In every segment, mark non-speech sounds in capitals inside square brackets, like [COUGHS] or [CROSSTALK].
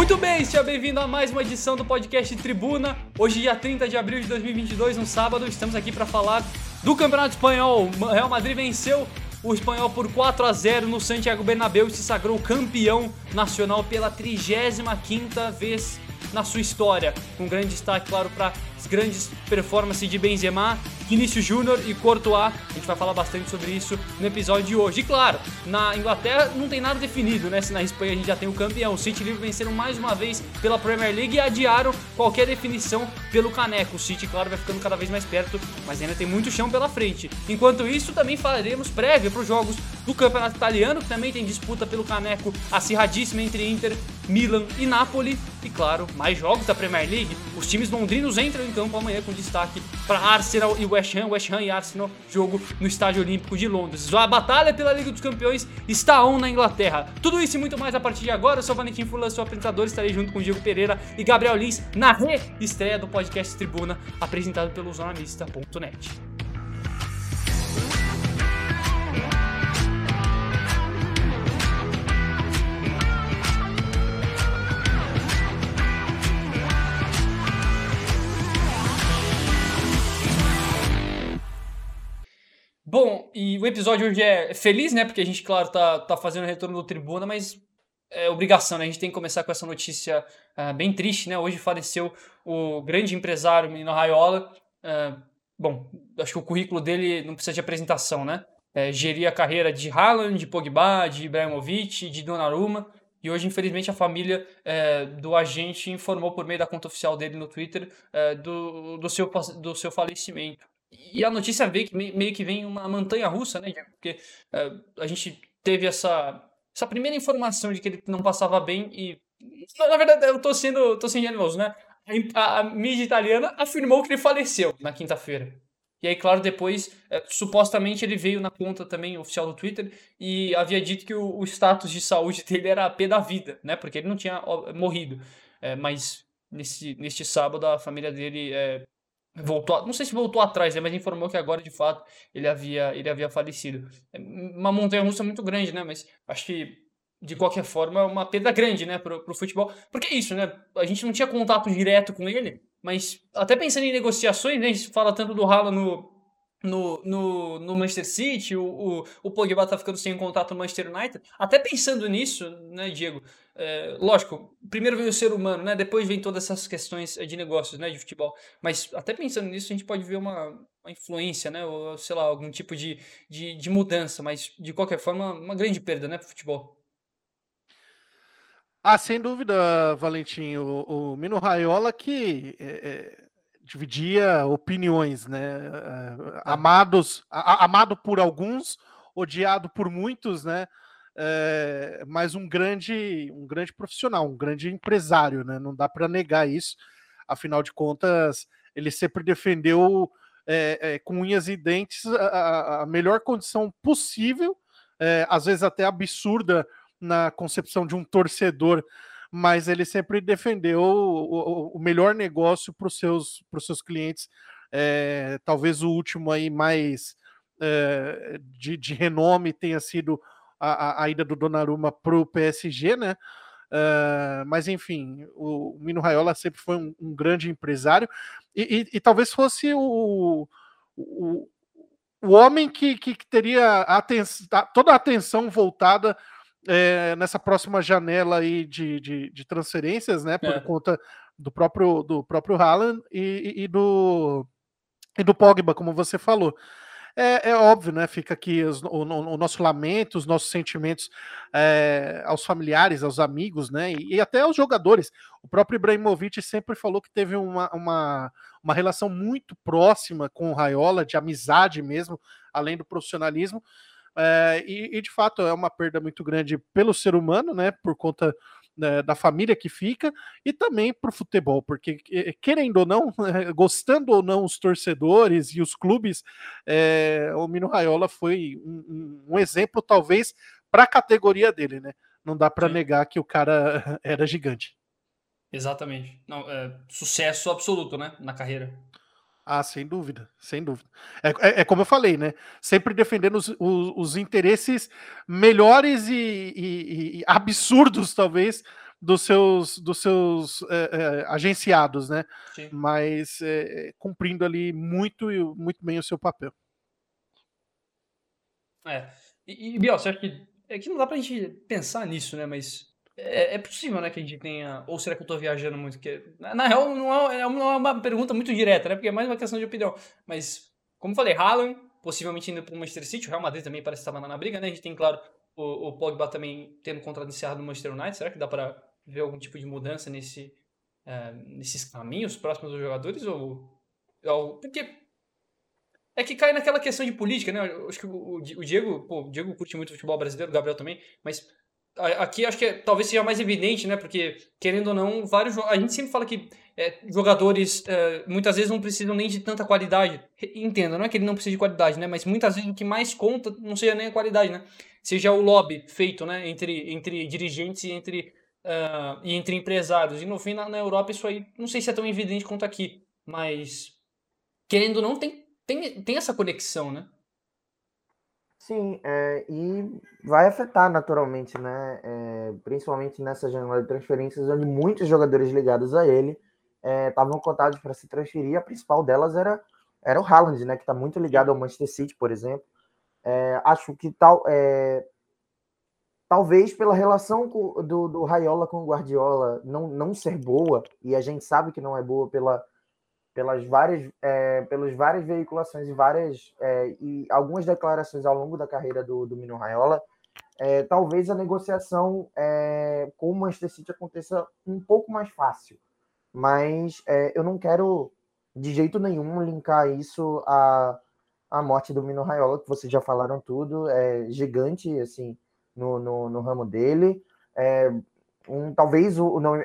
Muito bem, seja bem-vindo a mais uma edição do podcast Tribuna. Hoje, dia 30 de abril de 2022, um sábado, estamos aqui para falar do Campeonato Espanhol. O Real Madrid venceu o Espanhol por 4 a 0 no Santiago Bernabéu e se sagrou campeão nacional pela 35ª vez na sua história. Com grande destaque, claro, para as grandes performances de Benzema, Vinícius Júnior e Courtois. A gente vai falar bastante sobre isso no episódio de hoje. E claro, na Inglaterra não tem nada definido, né? Se na Espanha a gente já tem o campeão. O City e Liverpool venceram mais uma vez pela Premier League e adiaram qualquer definição pelo caneco. O City, claro, vai ficando cada vez mais perto, mas ainda tem muito chão pela frente. Enquanto isso, também falaremos prévia para os jogos do Campeonato Italiano, que também tem disputa pelo caneco acirradíssima entre Inter, Milan e Napoli. E claro, mais jogos da Premier League. Os times londrinos entram em campo amanhã com destaque para Arsenal e West Ham, West Ham e Arsenal, jogo no Estádio Olímpico de Londres. A batalha pela Liga dos Campeões está on na Inglaterra. Tudo isso e muito mais a partir de agora. Eu sou o Valentim Furlan, seu apresentador. Estarei junto com Diego Pereira e Gabriel Lins na re-estreia do podcast Tribuna, apresentado pelo zonamista.net. Bom, e o episódio hoje é feliz, né? Porque a gente, claro, tá, tá fazendo o retorno do Tribuna, mas é obrigação, né? A gente tem que começar com essa notícia uh, bem triste, né? Hoje faleceu o grande empresário Menino Raiola. Uh, bom, acho que o currículo dele não precisa de apresentação, né? É, geria a carreira de Haaland, de Pogba, de Ibrahimovic, de Donnarumma. E hoje, infelizmente, a família é, do agente informou por meio da conta oficial dele no Twitter é, do, do, seu, do seu falecimento. E a notícia veio que meio que vem uma montanha russa, né? Porque uh, a gente teve essa, essa primeira informação de que ele não passava bem e. Na verdade, eu tô sendo, tô sendo generoso, né? A, a, mídia italiana afirmou que ele faleceu na quinta-feira. E aí, claro, depois, é, supostamente ele veio na conta também oficial do Twitter e havia dito que o, o, status de saúde dele era a pé da vida, né? Porque ele não tinha morrido. É, mas nesse, neste sábado a família dele é, voltou, não sei se voltou atrás, né, mas informou que agora de fato ele havia, ele havia falecido. Uma montanha russa muito grande, né? Mas acho que de qualquer forma é uma perda grande, né, pro, pro futebol. Porque é isso, né? A gente não tinha contato direto com ele, mas até pensando em negociações, né, a gente fala tanto do Haaland no no, no, no Manchester City, o, o, o Pogba tá ficando sem contato no Manchester United. Até pensando nisso, né, Diego? É, lógico, primeiro vem o ser humano, né? Depois vem todas essas questões de negócios, né, de futebol. Mas até pensando nisso, a gente pode ver uma, uma influência, né? Ou, sei lá, algum tipo de, de, de mudança. Mas, de qualquer forma, uma grande perda, né, pro futebol. Ah, sem dúvida, Valentim. O, o Mino Raiola que... É, é dividia opiniões, né? É. Amados, a, amado por alguns, odiado por muitos, né? É, mas um grande, um grande profissional, um grande empresário, né? Não dá para negar isso. Afinal de contas, ele sempre defendeu é, é, com unhas e dentes a, a melhor condição possível, às vezes até absurda na concepção de um torcedor mas ele sempre defendeu o, o, melhor negócio para os seus, seus clientes. Talvez o último aí mais de, de, renome tenha sido a, a, ida do Donnarumma para o PSG, né? Uh, mas enfim, o, Mino Raiola sempre foi um, um grande empresário e, e, e, talvez fosse o, o, o homem que, que, que teria toda a atenção voltada é, nessa próxima janela aí de, de, de transferências, né? Por é. conta do próprio do próprio Haaland e, e, do e do Pogba, como você falou. É, é óbvio, né? Fica aqui os, o, o, nosso lamento, os nossos sentimentos é, aos familiares, aos amigos, né? E, e, até aos jogadores. O próprio Ibrahimovic sempre falou que teve uma, uma, uma relação muito próxima com o Raiola, de amizade mesmo, além do profissionalismo. É, e, e, de fato é uma perda muito grande pelo ser humano, né? Por conta né, da família que fica e também para o futebol, porque querendo ou não, [LAUGHS] gostando ou não os torcedores e os clubes, é, o Mino Raiola foi um, um exemplo talvez para a categoria dele, né? Não dá para negar que o cara [LAUGHS] era gigante. Exatamente. Não, é, sucesso absoluto, né, na carreira. Ah, sem dúvida, sem dúvida. É, é, é, como eu falei, né? Sempre defendendo os, os, os interesses melhores e, e, e, absurdos, talvez, dos seus, dos seus é, agenciados, né? Sim. Mas é, cumprindo ali muito, muito bem o seu papel. É. E, e Biel, você acha que. É que não dá pra gente pensar nisso, né? Mas é, é, possível, né, que a gente tenha. Ou será que eu tô viajando muito? Que, na, na real, não é, é uma pergunta muito direta, né? Porque é mais uma questão de opinião. Mas, como falei, Haaland, possivelmente indo pro Manchester City, o Real Madrid também parece estar na briga, né? A gente tem, claro, o, o Pogba também tendo contrato encerrado no Manchester United. Será que dá para ver algum tipo de mudança nesse, uh, nesses caminhos próximos dos jogadores? Ou, ou, porque é que cai naquela questão de política, né? Eu acho que o, o Diego, pô, o Diego curte muito futebol brasileiro, o Gabriel também, mas aqui acho que é, talvez seja mais evidente, né? Porque, querendo ou não, vários. A gente sempre fala que é, jogadores é, muitas vezes não precisam nem de tanta qualidade. Entenda, não é que ele não precisa de qualidade, né? Mas muitas vezes o que mais conta não seja nem a qualidade, né? Seja o lobby feito, né? Entre, entre dirigentes e entre, uh, e entre empresários. E no fim, na, na Europa, isso aí não sei se é tão evidente quanto aqui. Mas, querendo ou não, tem, tem, tem essa conexão, né? Sim, é, e vai afetar naturalmente, né? É, principalmente nessa janela de transferências, onde muitos jogadores ligados a ele estavam é, cotados para se transferir. A principal delas era, era o Haaland, né? Que está muito ligado ao Manchester City, por exemplo. É, acho que tal, é, talvez pela relação do, do Raiola com o Guardiola não, não ser boa, e a gente sabe que não é boa pela pelas várias, é, pelas várias veiculações e várias é, e algumas declarações ao longo da carreira do, do Mino Raiola, é, talvez a negociação é, com o Manchester City aconteça um pouco mais fácil. Mas é, eu não quero de jeito nenhum linkar isso à, à morte do Mino Raiola, que vocês já falaram tudo, é gigante assim no, no, no ramo dele. É, um, talvez o, o nome,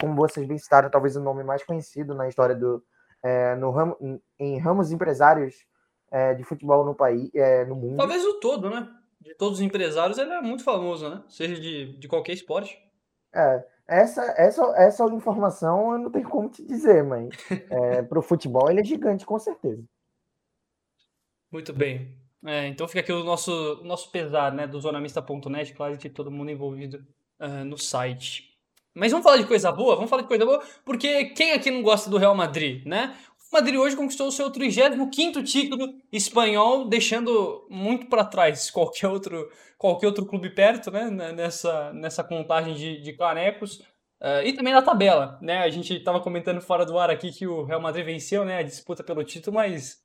como vocês bem citaram, talvez o nome mais conhecido na história do, é, no ramo, em ramos empresários é, de futebol no país, é, no mundo. Talvez o todo, né? De todos os empresários, ele é muito famoso, né? Seja de, de qualquer esporte. É, essa, essa, essa informação eu não tenho como te dizer, mas é, [LAUGHS] para o futebol ele é gigante, com certeza. Muito bem. É, então fica aqui o nosso, nosso pesar, né, do zonamista.net, claro, de todo mundo envolvido uh, no site. Mas vamos falar de coisa boa? Vamos falar de coisa boa, porque quem aqui não gosta do Real Madrid, né? O Madrid hoje conquistou o seu 35 título espanhol, deixando muito para trás qualquer outro, qualquer outro clube perto, né? Nessa, nessa contagem de, de canecos. Uh, e também na tabela, né? A gente estava comentando fora do ar aqui que o Real Madrid venceu, né? A disputa pelo título, mas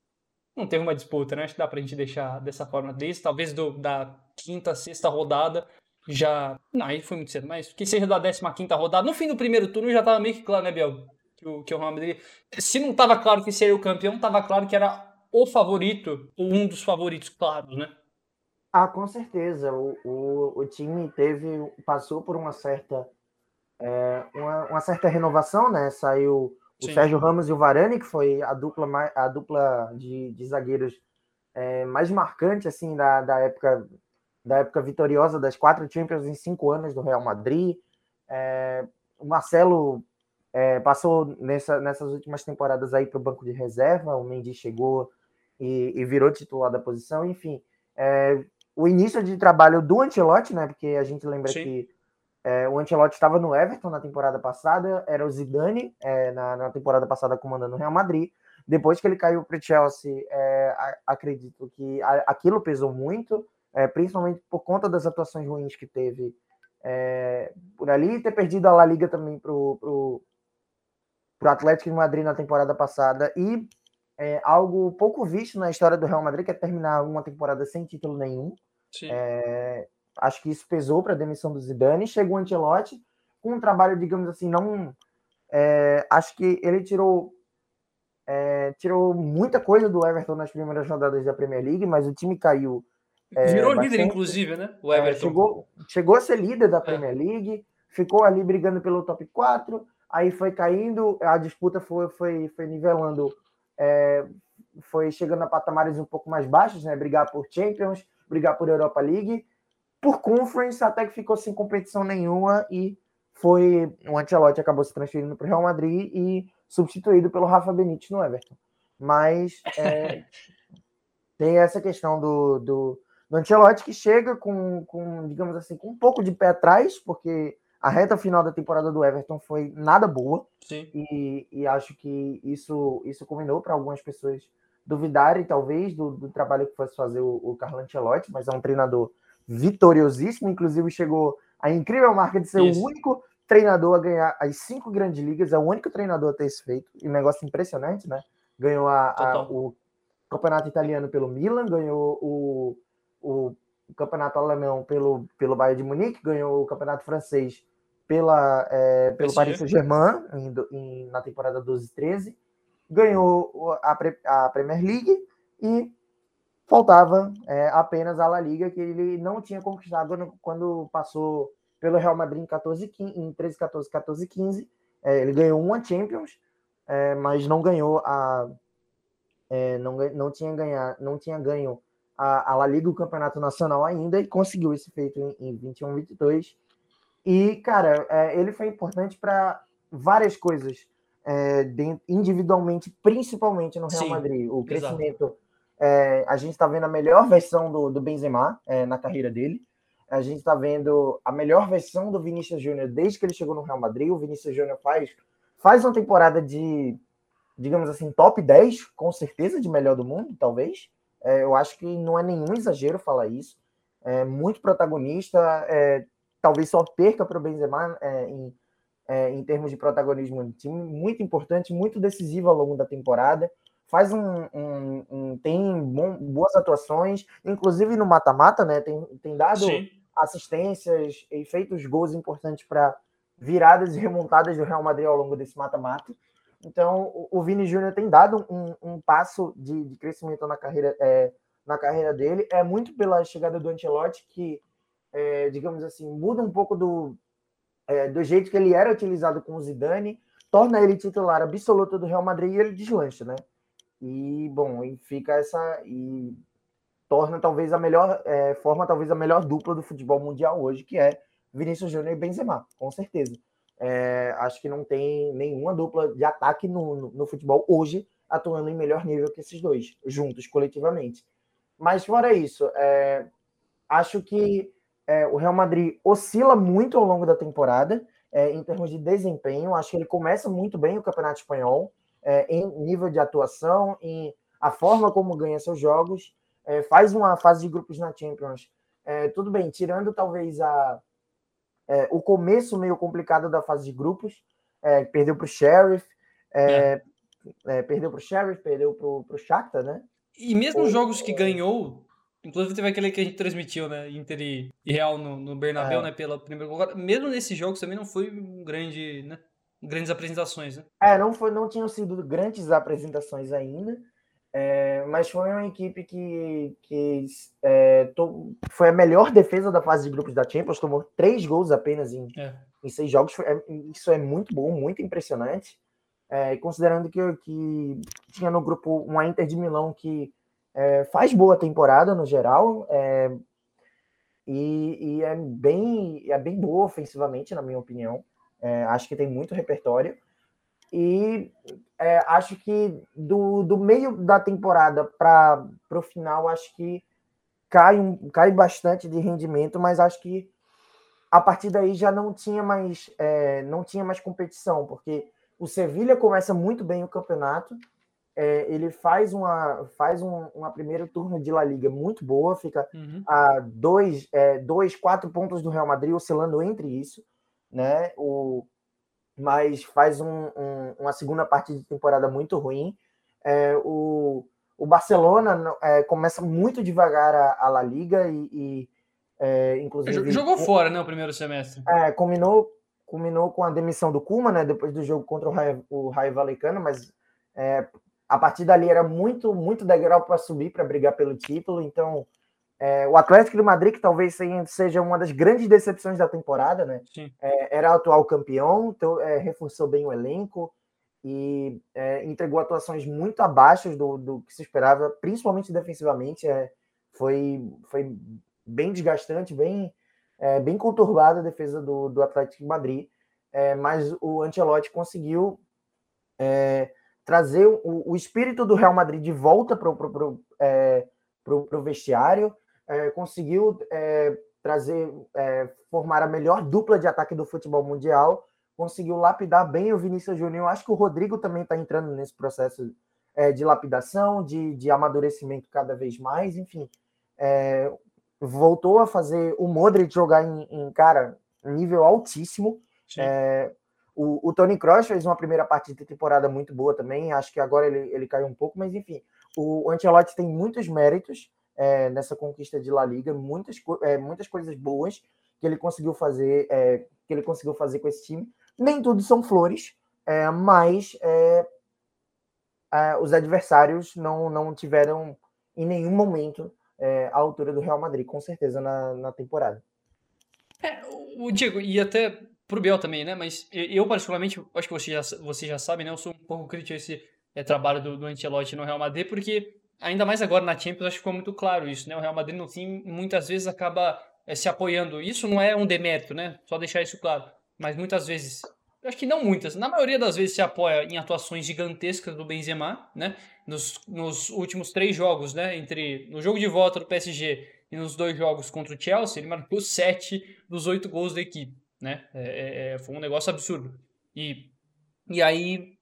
não teve uma disputa, né? Acho que dá pra gente deixar dessa forma desse. Talvez do, da quinta, sexta rodada já. Não, aí foi muito cedo, mas que seja da 15 rodada. No fim do primeiro turno já tava meio que claro, né, Biel? Que o, que o Real Madrid. Se não tava claro que seria o campeão, tava claro que era o favorito, ou um dos favoritos claros, né? Ah, com certeza. O, o, o time teve. passou por uma certa. É, uma, uma, certa renovação, né? Saiu o Sim. Sérgio Ramos e o Varane, que foi a dupla, a dupla de, de zagueiros é, mais marcante assim da, da época da época vitoriosa das quatro Champions em cinco anos do Real Madrid. É, o Marcelo é, passou nessa, nessas últimas temporadas aí para o banco de reserva, o Mendy chegou e, e virou titular da posição, enfim. É, o início de trabalho do Ancelotti, né? Porque a gente lembra Sim. que é, o Ancelotti estava no Everton na temporada passada, era o Zidane é, na, na, temporada passada comandando o Real Madrid. Depois que ele caiu para o Chelsea, é, acredito que aquilo pesou muito é, principalmente por conta das atuações ruins que teve é, por ali, ter perdido a La Liga também para o Atlético de Madrid na temporada passada, e é, algo pouco visto na história do Real Madrid, que é terminar uma temporada sem título nenhum. É, acho que isso pesou para a demissão do Zidane. Chegou o Ancelotti com um trabalho, digamos assim, não. É, acho que ele tirou é, tirou muita coisa do Everton nas primeiras rodadas da Premier League, mas o time caiu é, Virou bastante, líder, inclusive, né? O é, Everton. Chegou, chegou a ser líder da é. Premier League, ficou ali brigando pelo top 4, aí foi caindo, a disputa foi, foi, foi nivelando, é, foi chegando a patamares um pouco mais baixos, né? Brigar por Champions, brigar por Europa League, por Conference, até que ficou sem competição nenhuma e foi o Ancelotti acabou se transferindo para o Real Madrid e substituído pelo Rafa Benítez no Everton. Mas é, [LAUGHS] tem essa questão do, do do Ancelotti que chega com, com, digamos assim, com um pouco de pé atrás, porque a reta final da temporada do Everton foi nada boa. Sim. E, e acho que isso, isso combinou para algumas pessoas duvidarem, talvez, do, do, trabalho que fosse fazer o, o Carlo Ancelotti, mas é um treinador vitoriosíssimo, inclusive chegou a incrível marca de ser isso. o único treinador a ganhar as cinco grandes ligas, é o único treinador a ter isso feito, e um negócio impressionante, né? Ganhou a, a, o campeonato italiano pelo Milan, ganhou o, o campeonato alemão pelo, pelo Bayern de Munique, ganhou o campeonato francês pela, é, pelo Paris Saint-Germain na temporada 12-13, ganhou a, a, Premier League e faltava é, apenas a La Liga, que ele não tinha conquistado quando passou pelo Real Madrid em, 14, 15, em 13, 14, 14, 15. É, ele ganhou uma Champions, é, mas não ganhou a. É, não, não, tinha ganhar, não tinha ganho a, a La Liga, o Campeonato Nacional ainda, e conseguiu esse feito em, em 21, 22. E, cara, é, ele foi importante para várias coisas, é, de, individualmente, principalmente no Real Sim, Madrid. O crescimento. É, a gente está vendo a melhor versão do, do Benzema na carreira dele a gente está vendo a melhor versão do Vinícius Júnior desde que ele chegou no Real Madrid. O Vinícius Júnior faz, faz uma temporada de, digamos assim, top 10, com certeza, de melhor do mundo, talvez. É, eu acho que não é nenhum exagero falar isso. É muito protagonista, é, talvez só perca para o Benzema é, em, é, em termos de protagonismo no time. Muito importante, muito decisivo ao longo da temporada. Faz um, um, um tem bom, boas atuações, inclusive no mata-mata, né? Tem, tem dado Sim assistências e feitos gols importantes para viradas e remontadas do Real Madrid ao longo desse mata-mata. Então, o Vini Júnior tem dado um, um passo de, de, crescimento na carreira, é, na carreira dele. É muito pela chegada do Ancelotti que, é, digamos assim, muda um pouco do, é, do jeito que ele era utilizado com o Zidane, torna ele titular absoluto do Real Madrid e ele deslancha, né? E, bom, e fica essa... E torna talvez a melhor é, forma, talvez a melhor dupla do futebol mundial hoje, que é Vinícius Júnior e Benzema, com certeza. É, acho que não tem nenhuma dupla de ataque no, no, no, futebol hoje atuando em melhor nível que esses dois, juntos, coletivamente. Mas fora isso, é, acho que é, o Real Madrid oscila muito ao longo da temporada é, em termos de desempenho. Acho que ele começa muito bem o Campeonato Espanhol é, em nível de atuação, em a forma como ganha seus jogos é, faz uma fase de grupos na Champions. Tudo bem, tirando talvez a, é, o começo meio complicado da fase de grupos, é, perdeu para o Sheriff, é, é. perdeu para o Sheriff, perdeu para o Shakhtar, né? E mesmo os jogos que ganhou, inclusive teve aquele que a gente transmitiu, né, Inter e Real no, no Bernabéu, né, pela primeira mesmo nesses jogos também não foi um grande, né, grandes apresentações, né? É, não foi, não tinham sido grandes apresentações ainda. É, mas foi uma equipe que, que é, to, foi a melhor defesa da fase de grupos da Champions, tomou três gols apenas em, é. em seis jogos. É, isso é muito bom, muito impressionante. É, considerando que, que tinha no grupo uma Inter de Milão que é, faz boa temporada no geral e, e, é, bem, é bem boa ofensivamente, na minha opinião. acho que tem muito repertório. E é, acho que do, do meio da temporada para o final, acho que cai, um, cai bastante de rendimento, mas acho que a partir daí já não tinha mais, é, não tinha mais competição, porque o Sevilha começa muito bem o campeonato, é, ele faz uma faz um, uma primeiro turno de La Liga muito boa, fica uhum. a dois, é, dois, quatro pontos do Real Madrid, oscilando entre isso, né? O, mas faz um, um, uma segunda parte de temporada muito ruim. É, o, o Barcelona é, começa muito devagar a, a La Liga e, e é, inclusive jogou fora, né, o primeiro semestre. É, combinou, combinou com a demissão do Kuma, né, depois do jogo contra o Raio, o Raio Valecano, mas é, a partir dali era muito muito degrau para subir para brigar pelo título, então é, o Atlético de Madrid, que talvez seja uma das grandes decepções da temporada, né? É, era atual campeão, então, é, reforçou bem o elenco e é, entregou atuações muito abaixo do, do, que se esperava, principalmente defensivamente. É, foi, foi bem desgastante, bem, é, bem conturbada a defesa do, do Atlético de Madrid, mas o Ancelotti conseguiu trazer o, o, espírito do Real Madrid de volta para o vestiário é, conseguiu é, trazer, é, formar a melhor dupla de ataque do futebol mundial, conseguiu lapidar bem o Vinícius Júnior. Acho que o Rodrigo também está entrando nesse processo é, de lapidação, de, de amadurecimento cada vez mais, enfim. É, voltou a fazer o Modric jogar em, em cara, nível altíssimo. É, o, o, Tony Kroos fez uma primeira parte de temporada muito boa também. Acho que agora ele, ele caiu um pouco, mas enfim, o, o Ancelotti tem muitos méritos é, nessa conquista de La Liga, muitas, é, muitas coisas boas que ele conseguiu fazer, é, que ele conseguiu fazer com esse time. Nem tudo são flores, é, mas é, é, os adversários não, não tiveram em nenhum momento a altura do Real Madrid, com certeza, na, na temporada. É, o Diego, e até pro Biel também, né? Mas eu, particularmente, acho que você já, você já sabe, né? Eu sou um pouco crítico a esse é, trabalho do, do no Real Madrid, porque ainda mais agora na Champions, acho que ficou muito claro isso, né? O Real Madrid no fim muitas vezes acaba é, se apoiando. Isso não é um demérito, né? Só deixar isso claro. Mas muitas vezes, acho que não muitas, na maioria das vezes se apoia em atuações gigantescas do Benzema, né? Nos, nos últimos três jogos, né? Entre no jogo de volta do PSG e nos dois jogos contra o Chelsea, ele marcou sete dos oito gols da equipe, né? É, é, é foi um negócio absurdo. E, e aí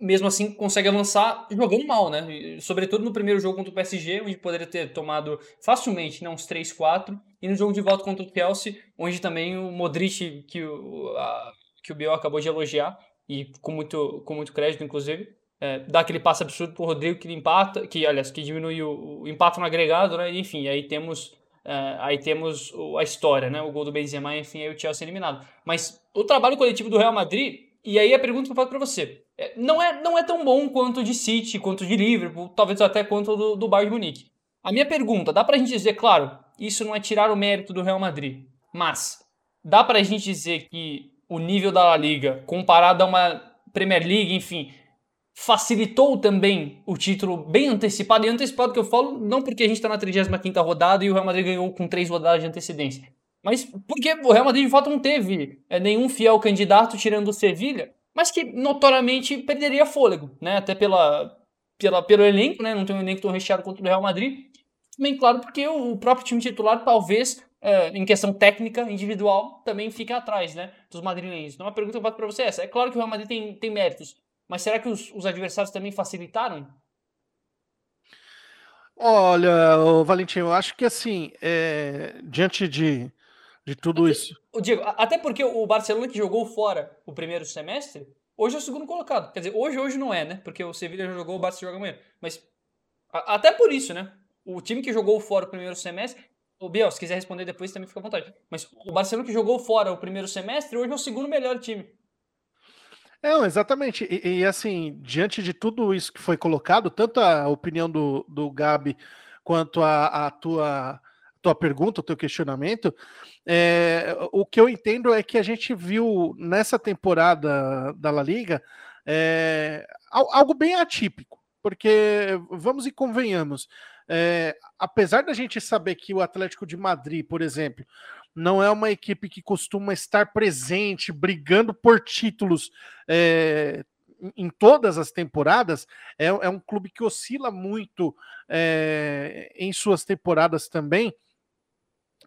mesmo assim consegue avançar jogando mal, né? Sobretudo no primeiro jogo contra o PSG, onde poderia ter tomado facilmente né, uns 3, 4, e no jogo de volta contra o Chelsea, onde também o Modric, que o, a, que o Biel acabou de elogiar, e com muito, com muito crédito, inclusive, é, dá aquele passe absurdo pro Rodrigo que empata, que aliás, que diminui o, o no agregado, né? Enfim, aí temos é, aí temos a história, né? O gol do Benzema, enfim, aí o Chelsea eliminado. Mas o trabalho coletivo do Real Madrid, e aí a pergunta que eu faço para você, não é, não é tão bom quanto de City, quanto de Liverpool, talvez até quanto do, do Bayern de Munique. A minha pergunta, dá pra gente dizer, claro, isso não é tirar o mérito do Real Madrid, mas dá pra gente dizer que o nível da La Liga, comparado a uma Premier League, enfim, facilitou também o título bem antecipado, e antecipado que eu falo não porque a gente está na 35ª rodada e o Real Madrid ganhou com três rodadas de antecedência, mas porque o Real Madrid de fato não teve é, nenhum fiel candidato tirando o Sevilha, mas que notoriamente perderia fôlego, né? Até pela, pela, pelo elenco, né? Não tem um elenco tão recheado quanto o Real Madrid. Bem claro, porque o próprio time titular, talvez, é, em questão técnica, individual, também fica atrás, né? Dos madrilenhos. Então, a pergunta que eu faço para você é essa. É claro que o Real Madrid tem, tem méritos, mas será que os, os adversários também facilitaram? Olha, Valentim, eu acho que assim, é, diante de de tudo isso. O Diego, até porque o Barcelona que jogou fora o primeiro semestre, hoje é o segundo colocado. Quer dizer, hoje hoje não é, né? Porque o Sevilla já jogou, o Barça joga amanhã. Mas a, até por isso, né? O time que jogou fora o primeiro semestre, o Biel, se quiser responder depois também fica à vontade. Mas o Barcelona que jogou fora o primeiro semestre, hoje é o segundo melhor time. É, exatamente. E, e, assim, diante de tudo isso que foi colocado, tanto a opinião do, do Gabi quanto a, a tua tua pergunta, o teu questionamento, é, o que eu entendo é que a gente viu nessa temporada da La Liga é, algo bem atípico, porque vamos e convenhamos, é, apesar da gente saber que o Atlético de Madrid, por exemplo, não é uma equipe que costuma estar presente, brigando por títulos é, em todas as temporadas, é, é, um clube que oscila muito é, em suas temporadas também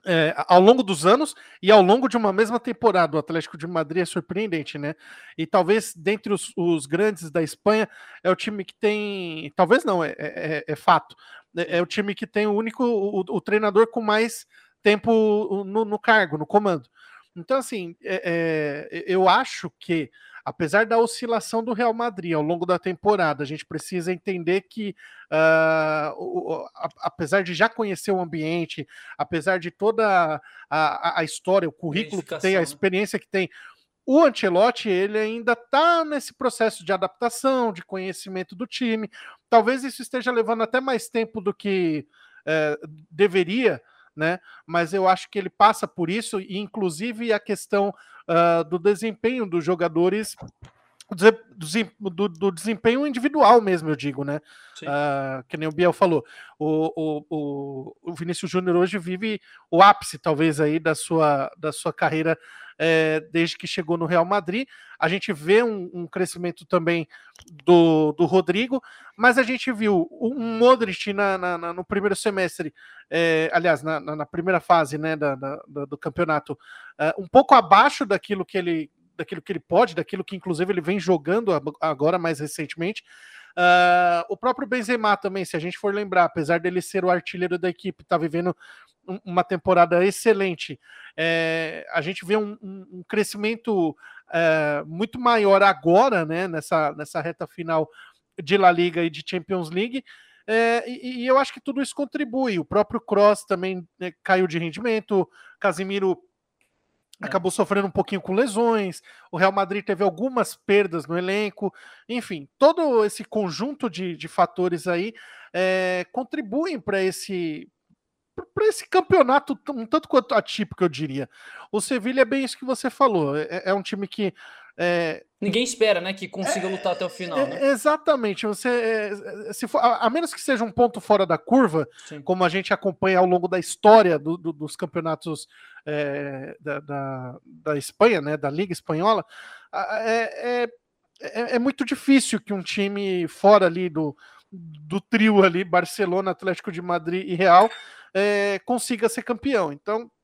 é, ao longo dos anos e ao longo de uma mesma temporada. O Atlético de Madrid é surpreendente, né? E talvez dentre os, os grandes da Espanha é o time que tem. Talvez não, é, é, é, é fato. É, é, o time que tem o único, o, o treinador com mais tempo no, no, cargo, no comando. Então, assim, é, eu acho que apesar da oscilação do Real Madrid ao longo da temporada, a gente precisa entender que, uh, o, a, apesar de já conhecer o ambiente, apesar de toda a, a, história, o currículo que tem, a né? experiência que tem, o Ancelotti ele ainda está nesse processo de adaptação, de conhecimento do time. Talvez isso esteja levando até mais tempo do que uh, deveria, né? Mas eu acho que ele passa por isso, e inclusive a questão uh, do desempenho dos jogadores do, do, desempenho individual mesmo, eu digo, né? Uh, que nem o Biel falou. O, o, o, o Vinícius Júnior hoje vive o ápice, talvez, aí da sua, da sua carreira é, desde que chegou no Real Madrid. A gente vê um, um, crescimento também do, do Rodrigo, mas a gente viu um Modric na, na, na no primeiro semestre, é, aliás, na, na, primeira fase né, da, da, do campeonato, é, um pouco abaixo daquilo que ele daquilo que ele pode, daquilo que inclusive ele vem jogando agora mais recentemente. Uh, o próprio Benzema também, se a gente for lembrar, apesar dele ser o artilheiro da equipe, está vivendo um, uma temporada excelente. É, a gente vê um, um crescimento é, muito maior agora, né, nessa, nessa reta final de La Liga e de Champions League. É, e, e, eu acho que tudo isso contribui. O próprio Cross também né, caiu de rendimento, Casimiro. Acabou sofrendo um pouquinho com lesões, o Real Madrid teve algumas perdas no elenco, enfim, todo esse conjunto de, de fatores aí é, contribuem para esse para esse campeonato um tanto quanto atípico, eu diria. O Sevilha é bem isso que você falou. É, é um time que é, Ninguém espera, né, que consiga é, lutar até o final. É, né? Exatamente. Você, é, se for, a, a, menos que seja um ponto fora da curva, Sim. como a gente acompanha ao longo da história do, do, dos campeonatos é, da, da, da, Espanha, né, da Liga Espanhola, é, é, é, muito difícil que um time fora ali do, do trio ali, Barcelona, Atlético de Madrid e Real, consiga ser campeão. Então, é,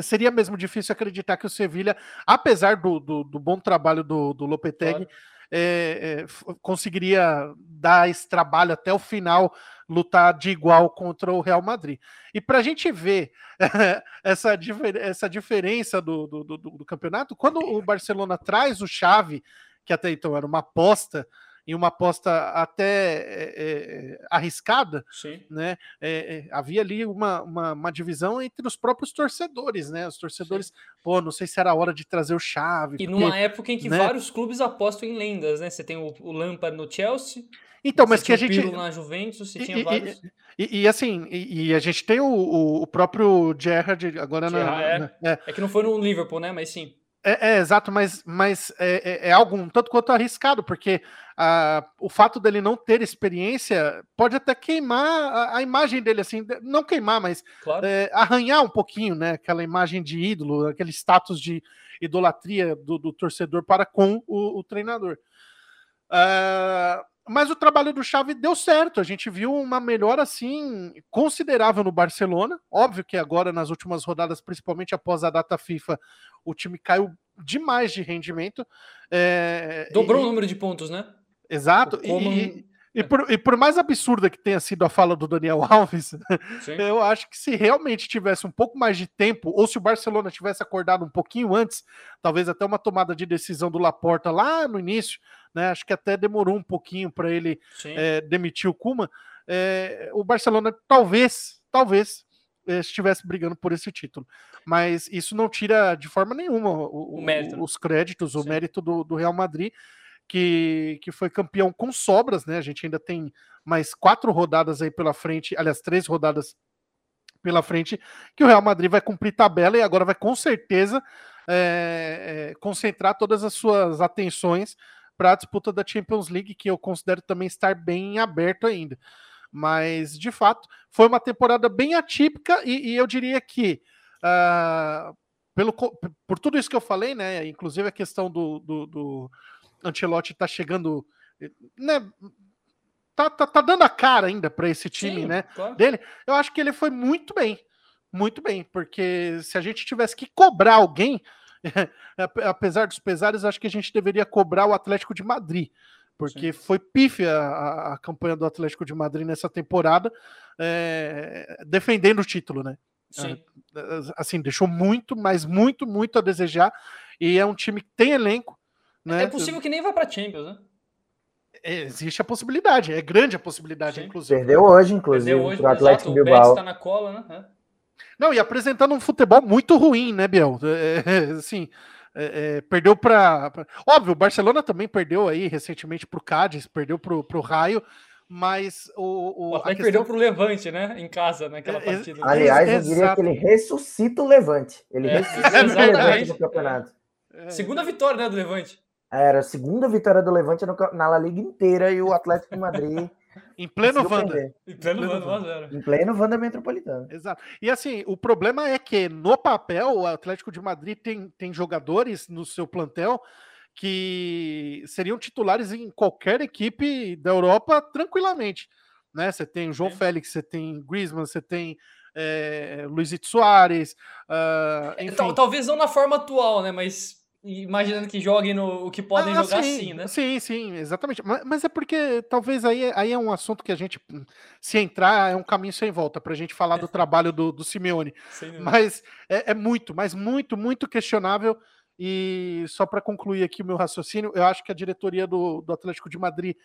seria mesmo difícil acreditar que o Sevilha, apesar do, do, do bom trabalho do, do Lopetegui, claro. é, é, conseguiria dar esse trabalho até o final, lutar de igual contra o Real Madrid. E para a gente ver [LAUGHS] essa, essa diferença do, do, do, do campeonato, quando o Barcelona traz o Chave, que até então era uma aposta, em uma aposta até é, arriscada, Sim. né? É, havia ali uma, uma, uma, divisão entre os próprios torcedores, né? Os torcedores, Sim. pô, não sei se era a hora de trazer o chave. E porque, numa época em que né? vários clubes apostam em lendas, né? Você tem o, o Lampard no Chelsea. Então, mas que a gente. na Juventus, você e, tinha vários. E, e, assim, e, e, a gente tem o, o, próprio Gerrard agora Gerrard, na, é. Na, é. é que não foi no Liverpool, né? Mas sim. É, é, exato, mas, mas é, é, é, algo um tanto quanto arriscado, porque uh, o fato dele não ter experiência pode até queimar a, a imagem dele, assim, não queimar, mas claro. é, arranhar um pouquinho, né? Aquela imagem de ídolo, aquele status de idolatria do, do torcedor para com o, o treinador. Uh, mas o trabalho do Xavi deu certo. A gente viu uma melhora assim considerável no Barcelona. Óbvio que agora nas últimas rodadas, principalmente após a data FIFA, o time caiu demais de rendimento. É, Dobrou e, o número de pontos, né? Exato. Como... E, e, por, e por mais absurda que tenha sido a fala do Daniel [LAUGHS] Alves, eu acho que se realmente tivesse um pouco mais de tempo, ou se o Barcelona tivesse acordado um pouquinho antes, talvez até uma tomada de decisão do Laporta lá no início, né? Acho que até demorou um pouquinho para ele é, demitir o Kuma. É, o Barcelona talvez, talvez eh, estivesse brigando por esse título. Mas isso não tira de forma nenhuma o, o mérito, né? os créditos, Sim. o mérito do, do, Real Madrid, que, que foi campeão com sobras, né? A gente ainda tem mais quatro rodadas aí pela frente, aliás, três rodadas pela frente, que o Real Madrid vai cumprir tabela e agora vai com certeza é, é, concentrar todas as suas atenções para a disputa da Champions League, que eu considero também estar bem aberto ainda. Mas, de fato, foi uma temporada bem atípica e, e eu diria que, uh, pelo, por tudo isso que eu falei, né, inclusive a questão do, do, do Ancelotti tá chegando, né, tá, tá, tá dando a cara ainda para esse time, Sim, né, claro. dele, eu acho que ele foi muito bem, muito bem, porque se a gente tivesse que cobrar alguém, [LAUGHS] apesar dos pesares, acho que a gente deveria cobrar o Atlético de Madrid, porque Sim. foi pífia a, a, campanha do Atlético de Madrid nessa temporada, é, defendendo o título, né? Sim. É, assim, deixou muito, mas muito, muito a desejar. E é um time que tem elenco. Né? É possível que nem vá para Champions, né? É, existe a possibilidade, é grande a possibilidade, Sim. inclusive. Perdeu hoje, inclusive, Perdeu hoje, o Atlético exato, Bilbao. O está na cola, né? É. Não, e apresentando um futebol muito ruim, né, Biel? É, assim, é, é, perdeu para. Óbvio, o Barcelona também perdeu aí recentemente para o Cádiz, perdeu para o Raio, mas o. O, o questão... perdeu para o Levante, né? Em casa, naquela é, partida. Aliás, eu diria que ele ressuscita o Levante. Ele é, ressuscita o Levante no campeonato. Segunda vitória, né, do Levante. Era a segunda vitória do Levante na La Liga inteira e o Atlético de Madrid. [LAUGHS] em pleno Vanda. Em pleno Vanda, Em pleno Vanda Metropolitano. Exato. E assim, o problema é que no papel o Atlético de Madrid tem, tem jogadores no seu plantel que seriam titulares em qualquer equipe da Europa tranquilamente. Né? Você tem o João Sim. Félix, você tem Griezmann, você tem é, Luizito Soares. Uh, enfim. Talvez não na forma atual, né? Mas imaginando que joguem no o que podem ah, jogar sim, sim, né? Sim, sim, exatamente. Mas, mas, é porque talvez aí, aí é um assunto que a gente, se entrar, é um caminho sem volta para a gente falar do trabalho do, do Simeone. Mas é, é, muito, mas muito, muito questionável. E só para concluir aqui o meu raciocínio, eu acho que a diretoria do, do Atlético de Madrid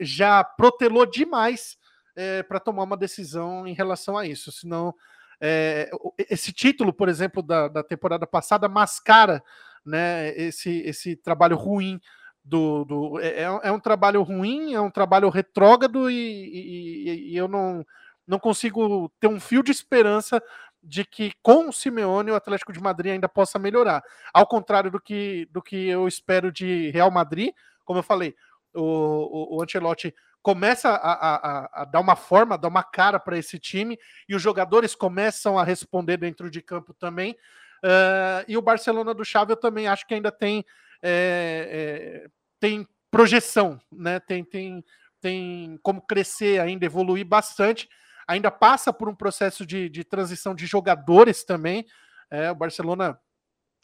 já protelou demais é, para tomar uma decisão em relação a isso. Senão, é, esse título, por exemplo, da, da temporada passada mascara né, esse, esse trabalho ruim do. do é, é, é um trabalho ruim, é um trabalho retrógrado e, e, e, eu não, não consigo ter um fio de esperança de que com o Simeone o Atlético de Madrid ainda possa melhorar. Ao contrário do que, do que eu espero de Real Madrid, como eu falei, o, o, o Ancelotti começa a, a, a, dar uma forma, dar uma cara para esse time e os jogadores começam a responder dentro de campo também. Uh, e o Barcelona do Xavi eu também acho que ainda tem, é, é, tem projeção, né? Tem, tem, tem como crescer ainda, evoluir bastante. Ainda passa por um processo de, de transição de jogadores também. É, o Barcelona,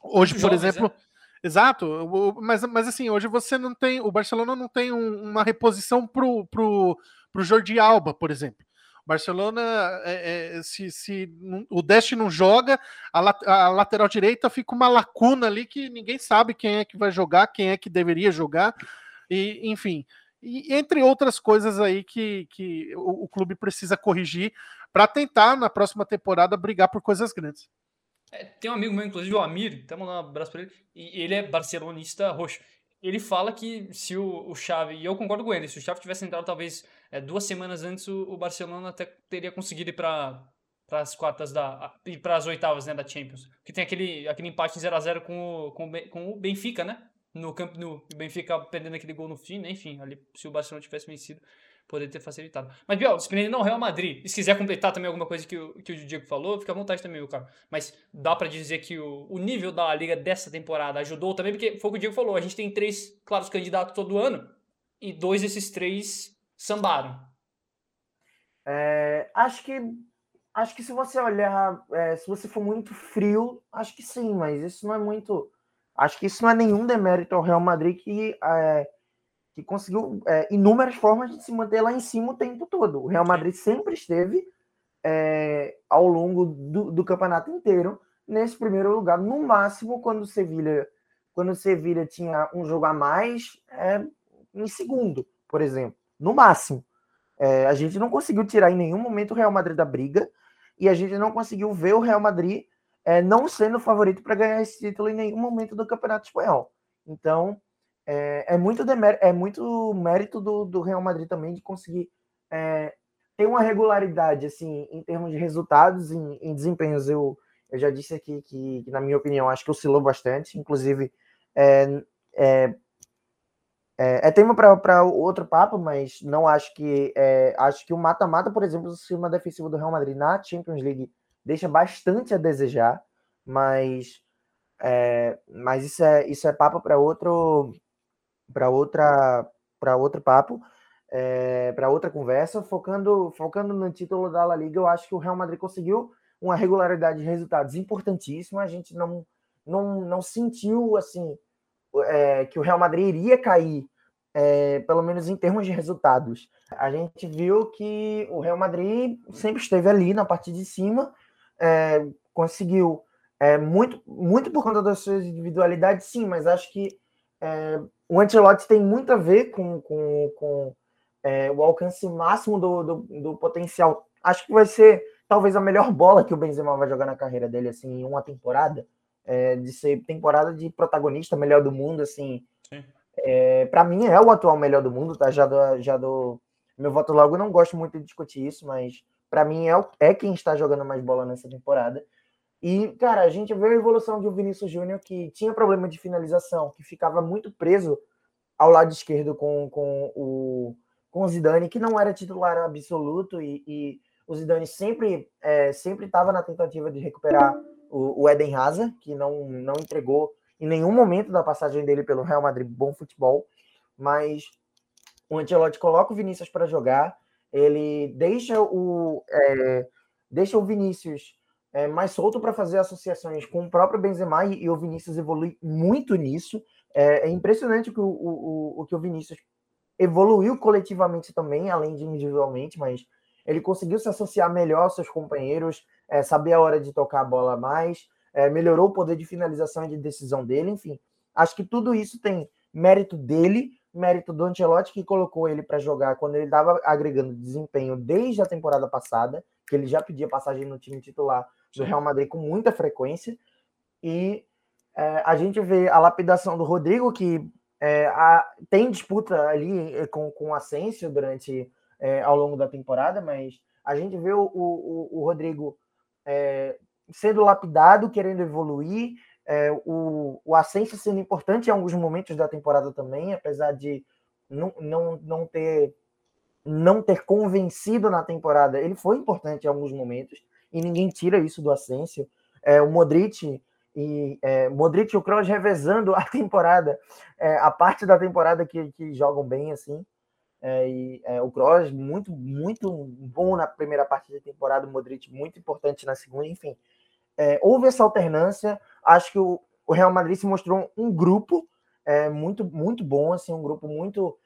hoje, por Jovens, exemplo. É? Exato, mas, mas assim, hoje você não tem. O Barcelona não tem um, uma reposição pro, pro, pro Jordi Alba, por exemplo. Barcelona, é, é, se, se o Deste não joga, a, a, lateral direita fica uma lacuna ali que ninguém sabe quem é que vai jogar, quem é que deveria jogar, e enfim. E, entre outras coisas aí que, que o, o clube precisa corrigir para tentar, na próxima temporada, brigar por coisas grandes. É, tem um amigo meu, inclusive o Amir, até mandar um abraço para ele, e ele é barcelonista roxo ele fala que se o, o Xavi, e eu concordo com ele, se o Xavi tivesse entrado talvez é, duas semanas antes, o, o, Barcelona até teria conseguido ir para para as quartas da e para as oitavas né, da Champions, que tem aquele aquele empate em 0 a 0 com o, com, com o Benfica, né? No campo no Benfica perdendo aquele gol no fim, né? enfim, ali se o Barcelona tivesse vencido, poderia ter facilitado. Mas, Biel, se não Real Madrid, e se quiser completar também alguma coisa que o, que o Diego falou, fica à vontade também, meu cara. Mas dá para dizer que o, o nível da Liga dessa temporada ajudou também, porque foi o que o Diego falou, a gente tem três claros candidatos todo ano, e dois desses três sambaram. É, acho que acho que se você olhar, é, se você for muito frio, acho que sim, mas isso não é muito. Acho que isso não é nenhum demérito ao Real Madrid que é, que conseguiu é, inúmeras formas de se manter lá em cima o tempo todo. O Real Madrid sempre esteve é, ao longo do, do, campeonato inteiro nesse primeiro lugar, no máximo quando o Sevilha, quando o tinha um jogo a mais, é, em segundo, por exemplo, no máximo. É, a gente não conseguiu tirar em nenhum momento o Real Madrid da briga e a gente não conseguiu ver o Real Madrid é, não sendo favorito para ganhar esse título em nenhum momento do Campeonato Espanhol. Então, é, é muito, é muito mérito do, do Real Madrid também de conseguir é, ter uma regularidade assim em termos de resultados, em, em desempenhos. Eu, eu já disse aqui que, que, na minha opinião, acho que oscilou bastante. Inclusive, é, é, é, é tema para outro papo, mas não acho que. É, acho que o mata-mata, por exemplo, o sistema defensivo do Real Madrid na Champions League deixa bastante a desejar, mas. É, mas isso é, isso é papo para outro para outra para outro papo, é, para outra conversa, focando focando no título da La Liga, eu acho que o Real Madrid conseguiu uma regularidade de resultados importantíssima. A gente não não, não sentiu assim é, que o Real Madrid iria cair, é, pelo menos em termos de resultados. A gente viu que o Real Madrid sempre esteve ali na parte de cima, conseguiu muito, muito por conta das suas individualidades, sim, mas acho que é, o Ancelotti tem muito a ver com, com, com é, o alcance máximo do, do, do, potencial. Acho que vai ser talvez a melhor bola que o Benzema vai jogar na carreira dele, assim, em uma temporada, é, de ser temporada de protagonista, melhor do mundo, assim. É, para mim é o atual melhor do mundo, tá? Já do, já do meu voto logo, não gosto muito de discutir isso, mas para mim é, é quem está jogando mais bola nessa temporada. E, cara, a gente vê a evolução de um Vinícius Júnior que tinha problema de finalização, que ficava muito preso ao lado esquerdo com, com, o, com o Zidane, que não era titular absoluto, e, e o Zidane sempre é, sempre estava na tentativa de recuperar o, o Eden Hazard, que não, não entregou em nenhum momento da passagem dele pelo Real Madrid bom futebol, mas o Ancelotti coloca o Vinícius para jogar, ele deixa o é, deixa o Vinícius é, mais solto para fazer associações com o próprio Benzema e, e o Vinícius evolui muito nisso. É, é impressionante que o, o, o, que o Vinícius evoluiu coletivamente também, além de individualmente, mas ele conseguiu se associar melhor aos seus companheiros, é, saber a hora de tocar a bola mais, é, melhorou o poder de finalização e de decisão dele, enfim. Acho que tudo isso tem mérito dele, mérito do Ancelotti, que colocou ele para jogar quando ele estava agregando desempenho desde a temporada passada, que ele já pedia passagem no time titular do Real Madrid com muita frequência. E é, a gente vê a lapidação do Rodrigo, que é, a, tem disputa ali é, com, com o Asensio durante é, ao longo da temporada, mas a gente vê o, o, o Rodrigo é, sendo lapidado, querendo evoluir, é, o, o Asensio sendo importante em alguns momentos da temporada também, apesar de não, não, não ter não ter convencido na temporada, ele foi importante em alguns momentos e ninguém tira isso do Asensio. É, o Modric e é, Modric e o Kroos revezando a [LAUGHS] temporada, é, a parte da temporada que, que jogam bem assim. É, e é, o Kroos muito muito bom na primeira parte da temporada, o Modric muito importante na segunda, enfim. É, houve essa alternância. Acho que o, o, Real Madrid se mostrou um grupo é, muito muito bom, assim, um grupo muito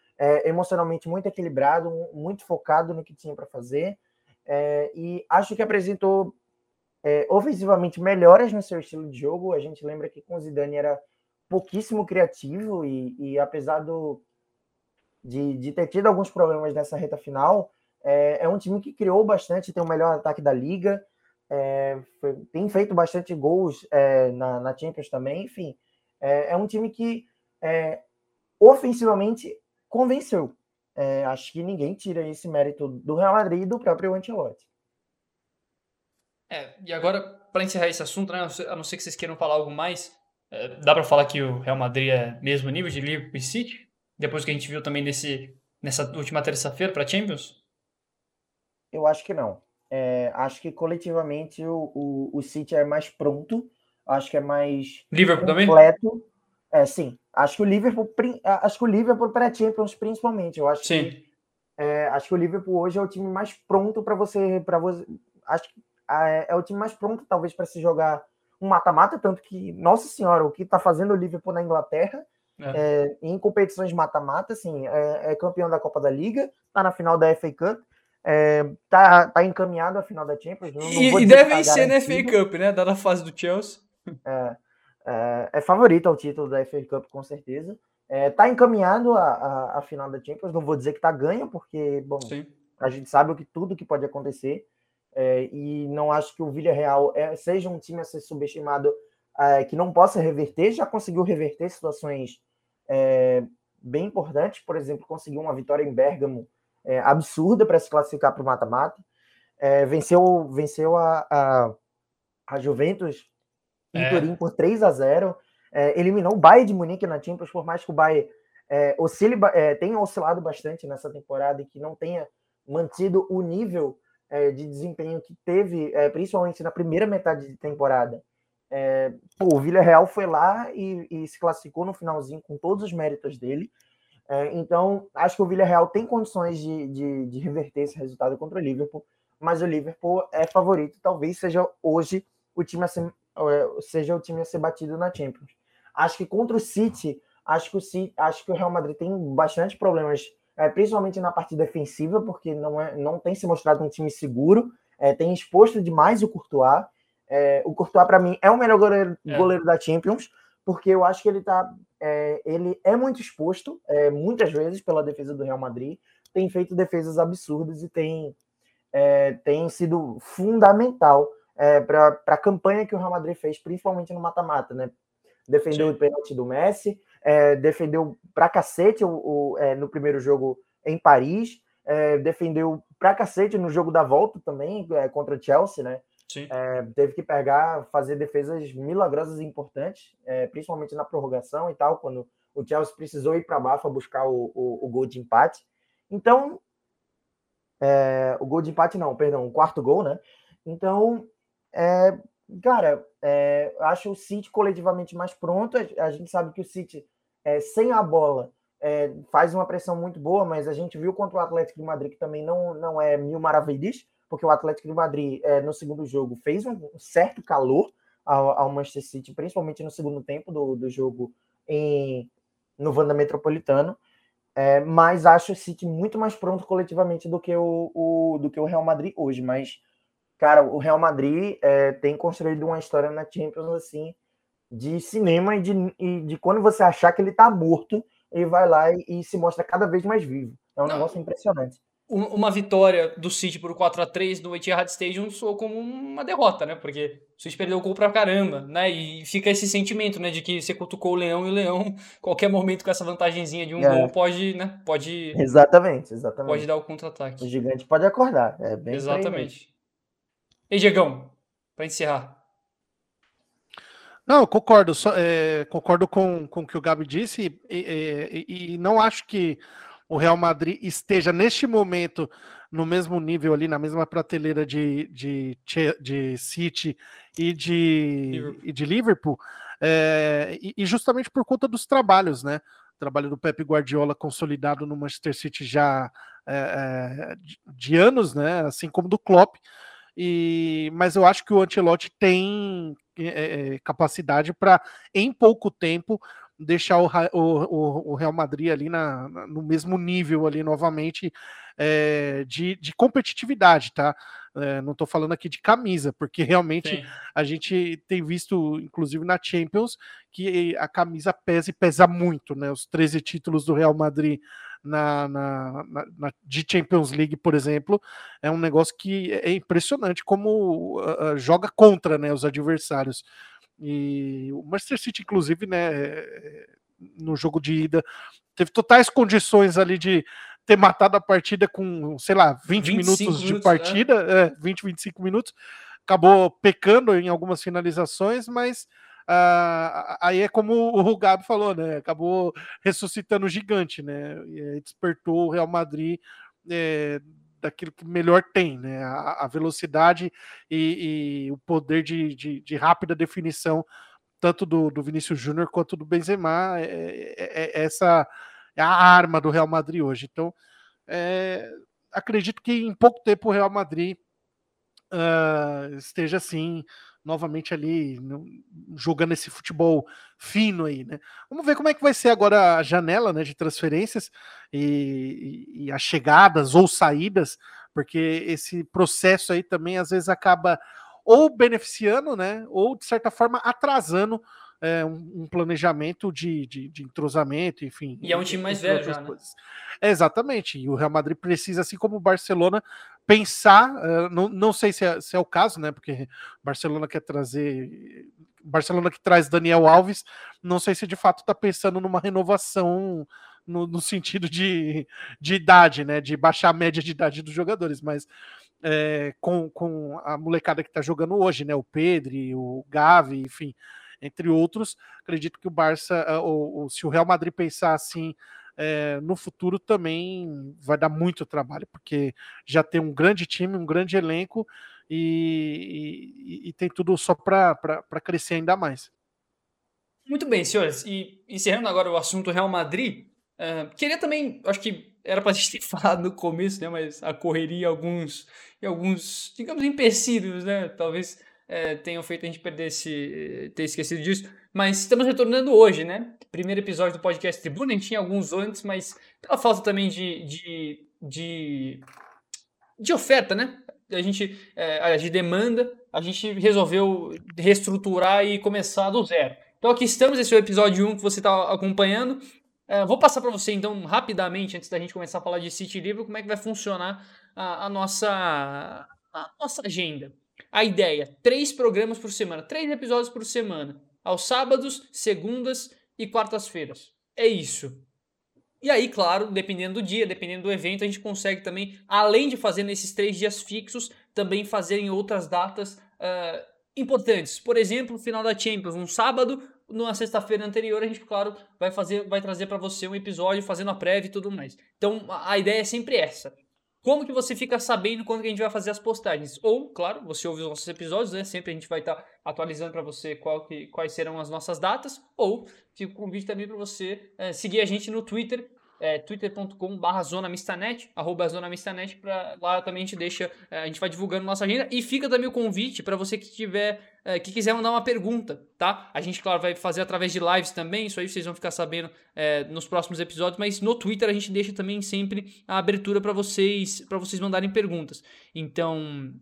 emocionalmente muito equilibrado, muito focado no que tinha para fazer. É, e acho que apresentou é, ofensivamente melhoras no seu estilo de jogo. A gente lembra que com o Zidane era pouquíssimo criativo e, e apesar do, de, de, ter tido alguns problemas nessa reta final, é, é, um time que criou bastante, tem o melhor ataque da liga, é, foi, tem feito bastante gols é, na, na, Champions também. Enfim, é, é um time que ofensivamente convenceu. É, acho que ninguém tira esse mérito do Real Madrid e do próprio Ancelotti. É, e agora, para encerrar esse assunto, né, a não ser que vocês queiram falar algo mais, é, dá para falar que o Real Madrid é mesmo nível de Liverpool e City? Depois que a gente viu também nesse, nessa última terça-feira para Champions? Eu acho que não. É, acho que coletivamente o, o, o, City é mais pronto, acho que é mais Liverpool completo. também? É, sim. Acho que o Liverpool, acho que o Liverpool para Champions principalmente, eu acho sim. que é, acho que o Liverpool hoje é o time mais pronto para você para você acho que é, é, o time mais pronto talvez para se jogar um mata-mata, tanto que nossa senhora, o que está fazendo o Liverpool na Inglaterra é. É, em competições mata-mata, assim, é, é, campeão da Copa da Liga, está na final da FA Cup, tá, tá encaminhado à final da Champions. Não, não e, e deve tá ser na FA Cup, né? Dada a fase do Chelsea. É, é, é, favorito ao título da FA Cup, com certeza. É, tá encaminhado a, a, a, final da Champions, não vou dizer que tá ganho, porque, bom, Sim. a gente sabe o que, tudo que pode acontecer. É, e não acho que o Villarreal é, seja um time a ser subestimado é, que não possa reverter. Já conseguiu reverter situações é, bem importantes, por exemplo, conseguiu uma vitória em Bergamo é, absurda para se classificar para o mata-mata. É, venceu venceu a, a, a Juventus em é. Turim por 3 a 0 é, eliminou o Bayern de Munique na Champions, por mais que o Bayern é, oscile, é, tenha oscilado bastante nessa temporada e que não tenha mantido o nível é, de desempenho que teve, é, principalmente na primeira metade de temporada. É, pô, o Villarreal foi lá e, e, se classificou no finalzinho com todos os méritos dele. então, acho que o Villarreal tem condições de, de, de reverter esse resultado contra o Liverpool, mas o Liverpool é favorito, talvez seja hoje o time a ser seja o time a ser batido na Champions. Acho que contra o City, acho que o, City, acho que o Real Madrid tem bastante problemas, é, principalmente na parte defensiva, porque não, é, não tem se mostrado um time seguro, é, tem exposto demais o Courtois. É, o Courtois, para mim, é o melhor goleiro, é. goleiro, da Champions, porque eu acho que ele tá. É, ele é muito exposto, muitas vezes, pela defesa do Real Madrid, tem feito defesas absurdas e tem, tem sido fundamental é, para a campanha que o Real Madrid fez, principalmente no mata-mata, né? Defendeu Sim. o pênalti do Messi, é, defendeu pra cacete o, o é, no primeiro jogo em Paris, é, defendeu pra cacete no jogo da volta também, é, contra o Chelsea, né? É, teve que pegar, fazer defesas milagrosas e importantes, principalmente na prorrogação e tal, quando o Chelsea precisou ir para Bafa buscar o, o, o, gol de empate. Então, é, o gol de empate não, perdão, o quarto gol, né? Então, é, cara, é, acho o City coletivamente mais pronto. A, gente sabe que o City, é, sem a bola, é, faz uma pressão muito boa, mas a gente viu contra o Atlético de Madrid que também não, não é mil maravilhas, porque o Atlético de Madrid, é, no segundo jogo, fez um certo calor ao, ao, Manchester City, principalmente no segundo tempo do, do jogo em, no Wanda Metropolitano. É, mas acho o City muito mais pronto coletivamente do que o, o, do que o Real Madrid hoje. Mas, cara, o Real Madrid é, tem construído uma história na Champions assim de cinema e de, e de quando você achar que ele tá morto, ele vai lá e, e se mostra cada vez mais vivo. É um Não. negócio impressionante uma vitória do City por 4 a 3 no Etihad Stadium soou como uma derrota, né? Porque o City perdeu o gol pra caramba, né? E fica esse sentimento, né? De que você cutucou o Leão e o Leão, [LAUGHS] qualquer momento com essa vantagenzinha de um é. gol, pode, né? Pode. Exatamente, exatamente. Pode dar o contra-ataque. O gigante pode acordar. É bem Exatamente. E Diegão, pra encerrar. Não, concordo. Só, é, concordo com, com o que o Gabi disse e, e, e não acho que o Real Madrid esteja neste momento no mesmo nível ali, na mesma prateleira de, de, de City e de Liverpool, e de Liverpool é, e, justamente por conta dos trabalhos, né? O trabalho do Pep Guardiola consolidado no Manchester City já é, de, de, anos, né? Assim como do Klopp. E, mas eu acho que o Ancelotti tem é, capacidade para, em pouco tempo, deixar o, o, o Real Madrid ali na, na, no mesmo nível ali novamente é, de, de, competitividade, tá? É, não estou falando aqui de camisa, porque [LAUGHS] realmente Sim. a gente tem visto, inclusive na Champions, que a camisa pesa e pesa muito, né? Os 13 títulos do Real Madrid na, na, na, de Champions League, por exemplo, é um negócio que é impressionante como uh, joga contra né, os adversários. E o Manchester City, inclusive, né, no jogo de ida, teve totais condições ali de ter matado a partida com, sei lá, 20 minutos, minutos, de partida, é. É, 20, 25 minutos. Acabou pecando em algumas finalizações, mas uh, aí é como o Gabi falou, né? Acabou ressuscitando o gigante, né? E despertou o Real Madrid é, daquilo que melhor tem, né? A, a velocidade e, e, o poder de, de, de, rápida definição, tanto do, do Vinícius Júnior quanto do Benzema, é, é, é, essa é a arma do Real Madrid hoje. Então, é, acredito que em pouco tempo o Real Madrid uh, esteja assim novamente ali jogando esse futebol fino aí, né? Vamos ver como é que vai ser agora a janela né, de transferências e, e, e as chegadas ou saídas, porque esse processo aí também às vezes acaba ou beneficiando, né? Ou de certa forma atrasando é, um, um, planejamento de, de, de, entrosamento, enfim. E é um time mais velho já, né? É, exatamente. E o Real Madrid precisa, assim como o Barcelona, pensar. Uh, não, não sei se é, se é, o caso, né? Porque Barcelona quer trazer. Barcelona que traz Daniel Alves, não sei se de fato está pensando numa renovação no, no, sentido de, de idade, né? De baixar a média de idade dos jogadores, mas é, com, com a molecada que está jogando hoje, né? O Pedro, o Gavi, enfim entre outros. Acredito que o Barça, ah, ou, ou se o Real Madrid pensar assim é, no futuro também vai dar muito trabalho, porque já tem um grande time, um grande elenco e, e, e tem tudo só para crescer ainda mais. Muito bem, senhores. E encerrando agora o assunto Real Madrid, uh, queria também, acho que era para a [LAUGHS] gente ter falado no começo, né? Mas a correria, alguns, alguns, digamos, empecilhos, né? Talvez é, tenham feito a gente perder esse, ter esquecido disso. Mas estamos retornando hoje, né? Primeiro episódio do podcast Tribuna, a gente tinha alguns antes, mas pela falta também de, de, de, de oferta, né? A gente, é, de demanda, a gente resolveu reestruturar e começar do zero. Então aqui estamos, esse é o episódio 1 que você está acompanhando. É, vou passar para você então rapidamente, antes da gente começar a falar de City Livre, como é que vai funcionar a, a nossa, a nossa agenda. A ideia: três programas por semana, três episódios por semana, aos sábados, segundas e quartas-feiras. É isso. E aí, claro, dependendo do dia, dependendo do evento, a gente consegue também, além de fazer nesses três dias fixos, também fazer em outras datas uh, importantes. Por exemplo, final da Champions, um sábado, na sexta-feira anterior a gente, claro, vai fazer, vai trazer para você um episódio fazendo a prévia e tudo mais. Então a ideia é sempre essa. Como que você fica sabendo quando que a gente vai fazer as postagens? Ou, claro, você ouve os nossos episódios, né? Sempre a gente vai estar tá atualizando para você que, quais serão as nossas datas. Ou fica o convite também para você é, seguir a gente no Twitter, é, twitter.com.br zonamistanet, arroba zonamistanet, lá também a gente deixa, é, a gente vai divulgando nossa agenda e fica também o convite para você que tiver, é, que quiser mandar uma pergunta, tá? A gente, claro, vai fazer através de lives também, isso aí vocês vão ficar sabendo é, nos próximos episódios, mas no Twitter a gente deixa também sempre a abertura para vocês, para vocês mandarem perguntas. Então,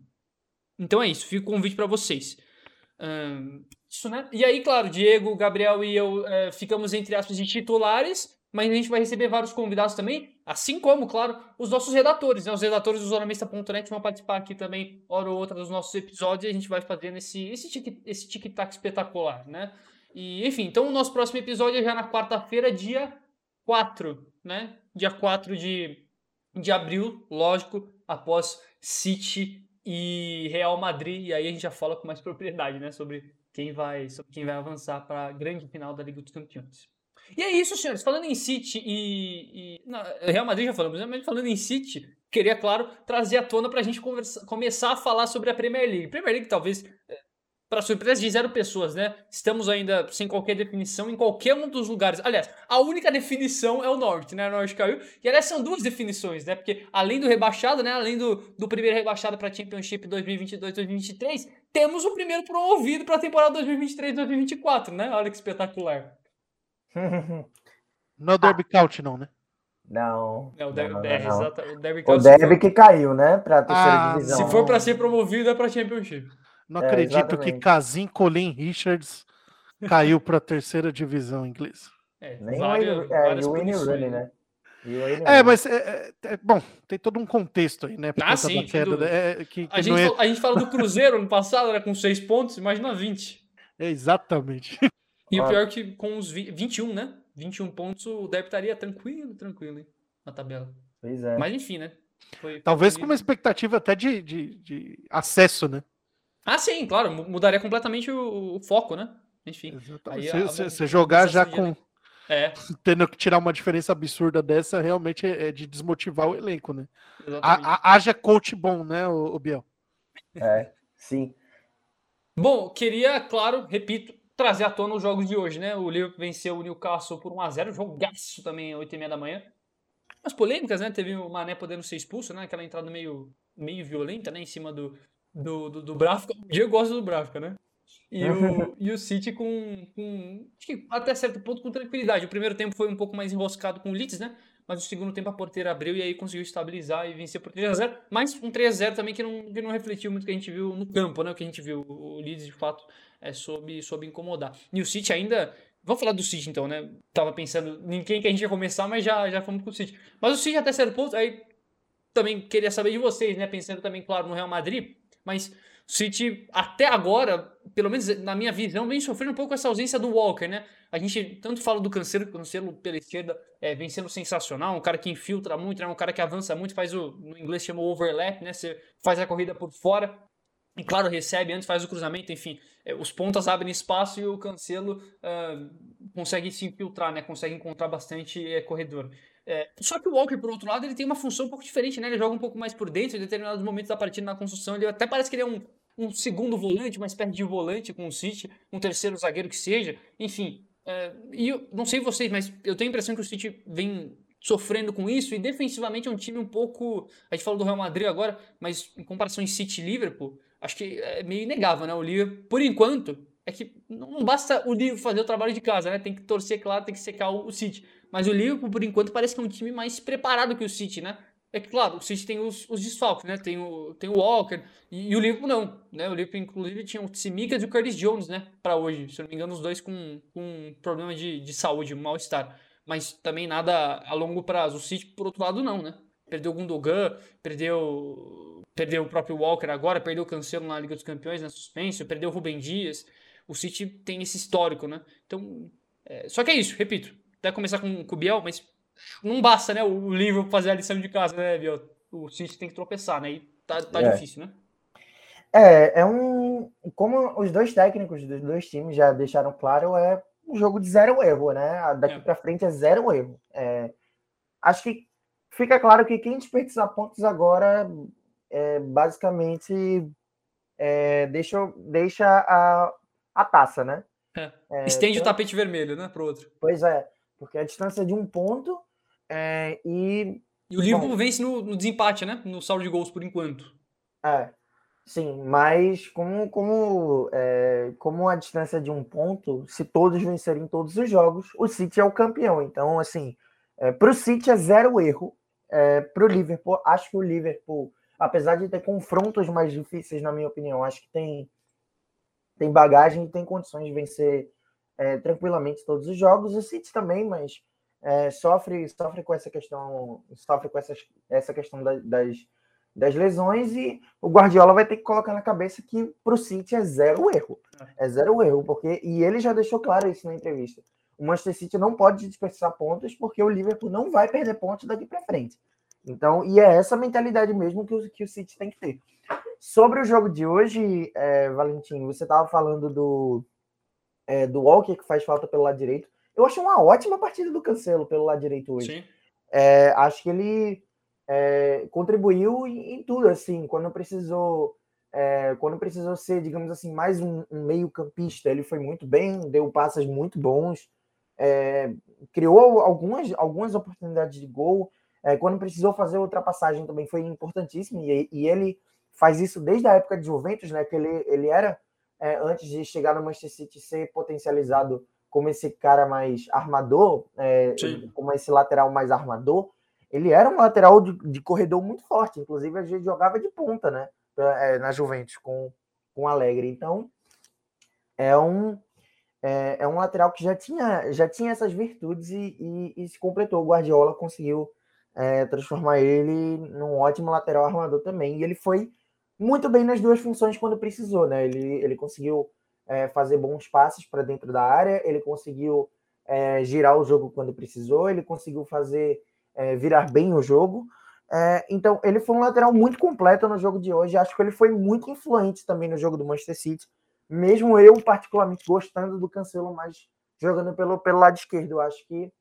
então é isso, fica o convite para vocês. isso, né? E aí, claro, Diego, Gabriel e eu é, ficamos entre aspas de titulares, mas a gente vai receber vários convidados também, assim como, claro, os nossos redatores, né? Os redatores do Zonamista.net vão participar aqui também, hora ou outra, dos nossos episódios, e a gente vai fazendo esse, esse, tic, esse tic-tac espetacular, né? E, enfim, então o nosso próximo episódio é já na quarta-feira, dia 4, né? Dia 4 de, de abril, lógico, após City e Real Madrid, e aí a gente já fala com mais propriedade, né? Sobre quem vai, sobre quem vai avançar para a grande final da Liga dos Campeões. E é isso, senhores. Falando em City e. e não, Real Madrid já falamos, né? mas falando em City, queria, claro, trazer à tona para a gente conversa, começar a falar sobre a Premier League. Premier League, talvez, é, para surpresa de zero pessoas, né? Estamos ainda sem qualquer definição em qualquer um dos lugares. Aliás, a única definição é o Norte, né? O Norte caiu. E aliás, são duas definições, né? Porque além do rebaixado, né? Além do, do primeiro rebaixado para Championship 2022-2023, temos o primeiro promovido para a temporada 2023-2024, né? Olha que espetacular. Não é o Derby ah. Couch, não, né? Não. É o Derby, não, o Derby, o Derby que caiu, né? Pra terceira Ah, divisão. Se for para ser promovido, é para Championship. Não É, acredito exatamente. que Casim Colin Richards caiu para a terceira divisão inglesa. É, Nem várias, o, é, várias e o Wayne Rooney, né? O Wayne É, mas é, é, é, bom, tem todo um contexto aí, né? Ah, sim, queda, né, é, que, que A gente, é, fala, a gente fala do Cruzeiro ano passado, era com 6 pontos, imagina 20. é exatamente. E o pior é que com os vi- 21, né? 21 pontos, o Derby estaria tranquilo, tranquilo, hein? Na tabela. Pois é. Mas enfim, né? Foi- foi Talvez com punido. uma expectativa até de, de, de acesso, né? Ah, sim, claro, mu- mudaria completamente o, o foco, né? Enfim. A- Você- a- Você jogar já com É, [LAUGHS] tendo que tirar uma diferença absurda dessa, realmente é, é de desmotivar o elenco, né? Ha- ha- Haja coach bom, né, o, Biel? É, sim. Bom, queria, claro, repito, trazer à tona os jogos de hoje, né? O Liverpool venceu o Newcastle por 1x0, jogaço também, 8h30 da manhã. Umas polêmicas, né? Teve o Mané podendo ser expulso, né? Aquela entrada meio, meio violenta, né? Em cima do, do, do, do Bráfica. O Diego gosta do Bráfica, né? E o, [LAUGHS] e o City com, com, acho que até certo ponto, com tranquilidade. O primeiro tempo foi um pouco mais enroscado com o Leeds, né? Mas o segundo tempo a porteira abriu e aí conseguiu estabilizar e vencer por 3x0. Mas um 3x0 também que não, que não refletiu muito o que a gente viu no campo, né? O que a gente viu. O Leeds, de fato, é, soube, soube incomodar. E o City ainda. Vamos falar do City então, né? Tava pensando em quem que a gente ia começar, mas já, já fomos com o City. Mas o City até certo ponto, aí também queria saber de vocês, né? Pensando também, claro, no Real Madrid, mas o City até agora, pelo menos na minha visão, vem sofrendo um pouco essa ausência do Walker, né? A gente tanto fala do Cancelo, que o Cancelo pela esquerda é, vem sendo sensacional, um cara que infiltra muito, né? um cara que avança muito, faz o, no inglês chama o overlap, né? Você faz a corrida por fora, e claro, recebe antes, faz o cruzamento, enfim. é, os pontas abrem espaço e o Cancelo ah, consegue se infiltrar, né? Consegue encontrar bastante é, corredor. É, só que o Walker, por outro lado, ele tem uma função um pouco diferente, né? Ele joga um pouco mais por dentro, em determinados momentos da partida na construção. Ele até parece que ele é um, um segundo volante, uma espécie de volante com o City, um terceiro zagueiro que seja. Enfim, é, e eu não sei vocês, mas eu tenho a impressão que o City vem sofrendo com isso e defensivamente é um time um pouco. A gente falou do Real Madrid agora, mas em comparação em City e Liverpool, acho que é meio inegável, né? O Liverpool, por enquanto, é que não basta o Liverpool fazer o trabalho de casa, né? Tem que torcer, claro, tem que secar o, o City. Mas o Liverpool, por enquanto, parece que é um time mais preparado que o City, né? É que, claro, o City tem os, os desfalques, né? Tem o, tem o Walker e, e o Liverpool não, né? O Liverpool, inclusive, tinha o Tsimikas e o Curtis Jones, né? Pra hoje. Se eu não me engano, os dois com, com problema de, de saúde, mal-estar. Mas também nada a longo prazo. O City, por outro lado, não, né? Perdeu o Gundogan, perdeu, perdeu o próprio Walker agora, perdeu o Cancelo na Liga dos Campeões, na suspense, perdeu o Rubem Dias. O City tem esse histórico, né? Então, é, só que é isso, repito. Até começar com, com o Biel, mas não basta, né? O livro fazer a lição de casa, né, Biel? O City tem que tropeçar, né? E tá, tá É. difícil, né? É, é um. Como os dois técnicos dos dois times já deixaram claro, é um jogo de zero erro, né? Daqui é. para frente é zero erro. É, acho que fica claro que quem desperdiçar pontos agora é, basicamente é, deixa, deixa a, a taça, né? É. É, Estende então, o tapete vermelho, né, para o outro. Pois é, porque a distância é de um ponto é, e. E o Liverpool vence no, no, desempate, né? No saldo de gols por enquanto. É. Sim, mas como, como, é, como a distância é de um ponto, se todos vencerem todos os jogos, o City é o campeão. Então, assim, é, para o City é zero erro. É, para o Liverpool, acho que o Liverpool, apesar de ter confrontos mais difíceis, na minha opinião, acho que tem tem bagagem e tem condições de vencer é, tranquilamente todos os jogos. O City também, mas é, sofre sofre com essa questão sofre com essa, essa questão da, das, das lesões e o Guardiola vai ter que colocar na cabeça que para o City é zero erro. É zero erro, porque e ele já deixou claro isso na entrevista. O Manchester City não pode desperdiçar pontos porque o Liverpool não vai perder pontos daqui para frente. Então, e é essa mentalidade mesmo que o, que o City tem que ter. Sobre o jogo de hoje, é, Valentim, você estava falando do, é, do Walker, que faz falta pelo lado direito. Eu achei uma ótima partida do Cancelo pelo lado direito hoje. É, acho que ele é, contribuiu em, em, tudo, assim, quando precisou. É, quando precisou ser, digamos assim, mais um, um meio-campista, ele foi muito bem, deu passes muito bons, é, criou algumas, algumas oportunidades de gol. quando precisou fazer ultrapassagem também foi importantíssimo, e, e ele faz isso desde a época de Juventus, né? Que ele, ele era, é, antes de chegar no Manchester City, ser potencializado como esse cara mais armador, é, como esse lateral mais armador. Ele era um lateral de, de, corredor muito forte, inclusive a gente jogava de ponta, né? É, na Juventus com, com Alegre. Então, é um, é, é, um lateral que já tinha, já tinha essas virtudes e, e, e se completou. O Guardiola conseguiu é, transformar ele num ótimo lateral armador também. E ele foi muito bem nas duas funções quando precisou, né? Ele, ele conseguiu é, fazer bons passes para dentro da área, ele conseguiu é, girar o jogo quando precisou, ele conseguiu fazer é, virar bem o jogo. É, então, ele foi um lateral muito completo no jogo de hoje. Acho que ele foi muito influente também no jogo do Manchester City, mesmo eu, particularmente, gostando do Cancelo, mas jogando pelo, pelo lado esquerdo. Eu acho que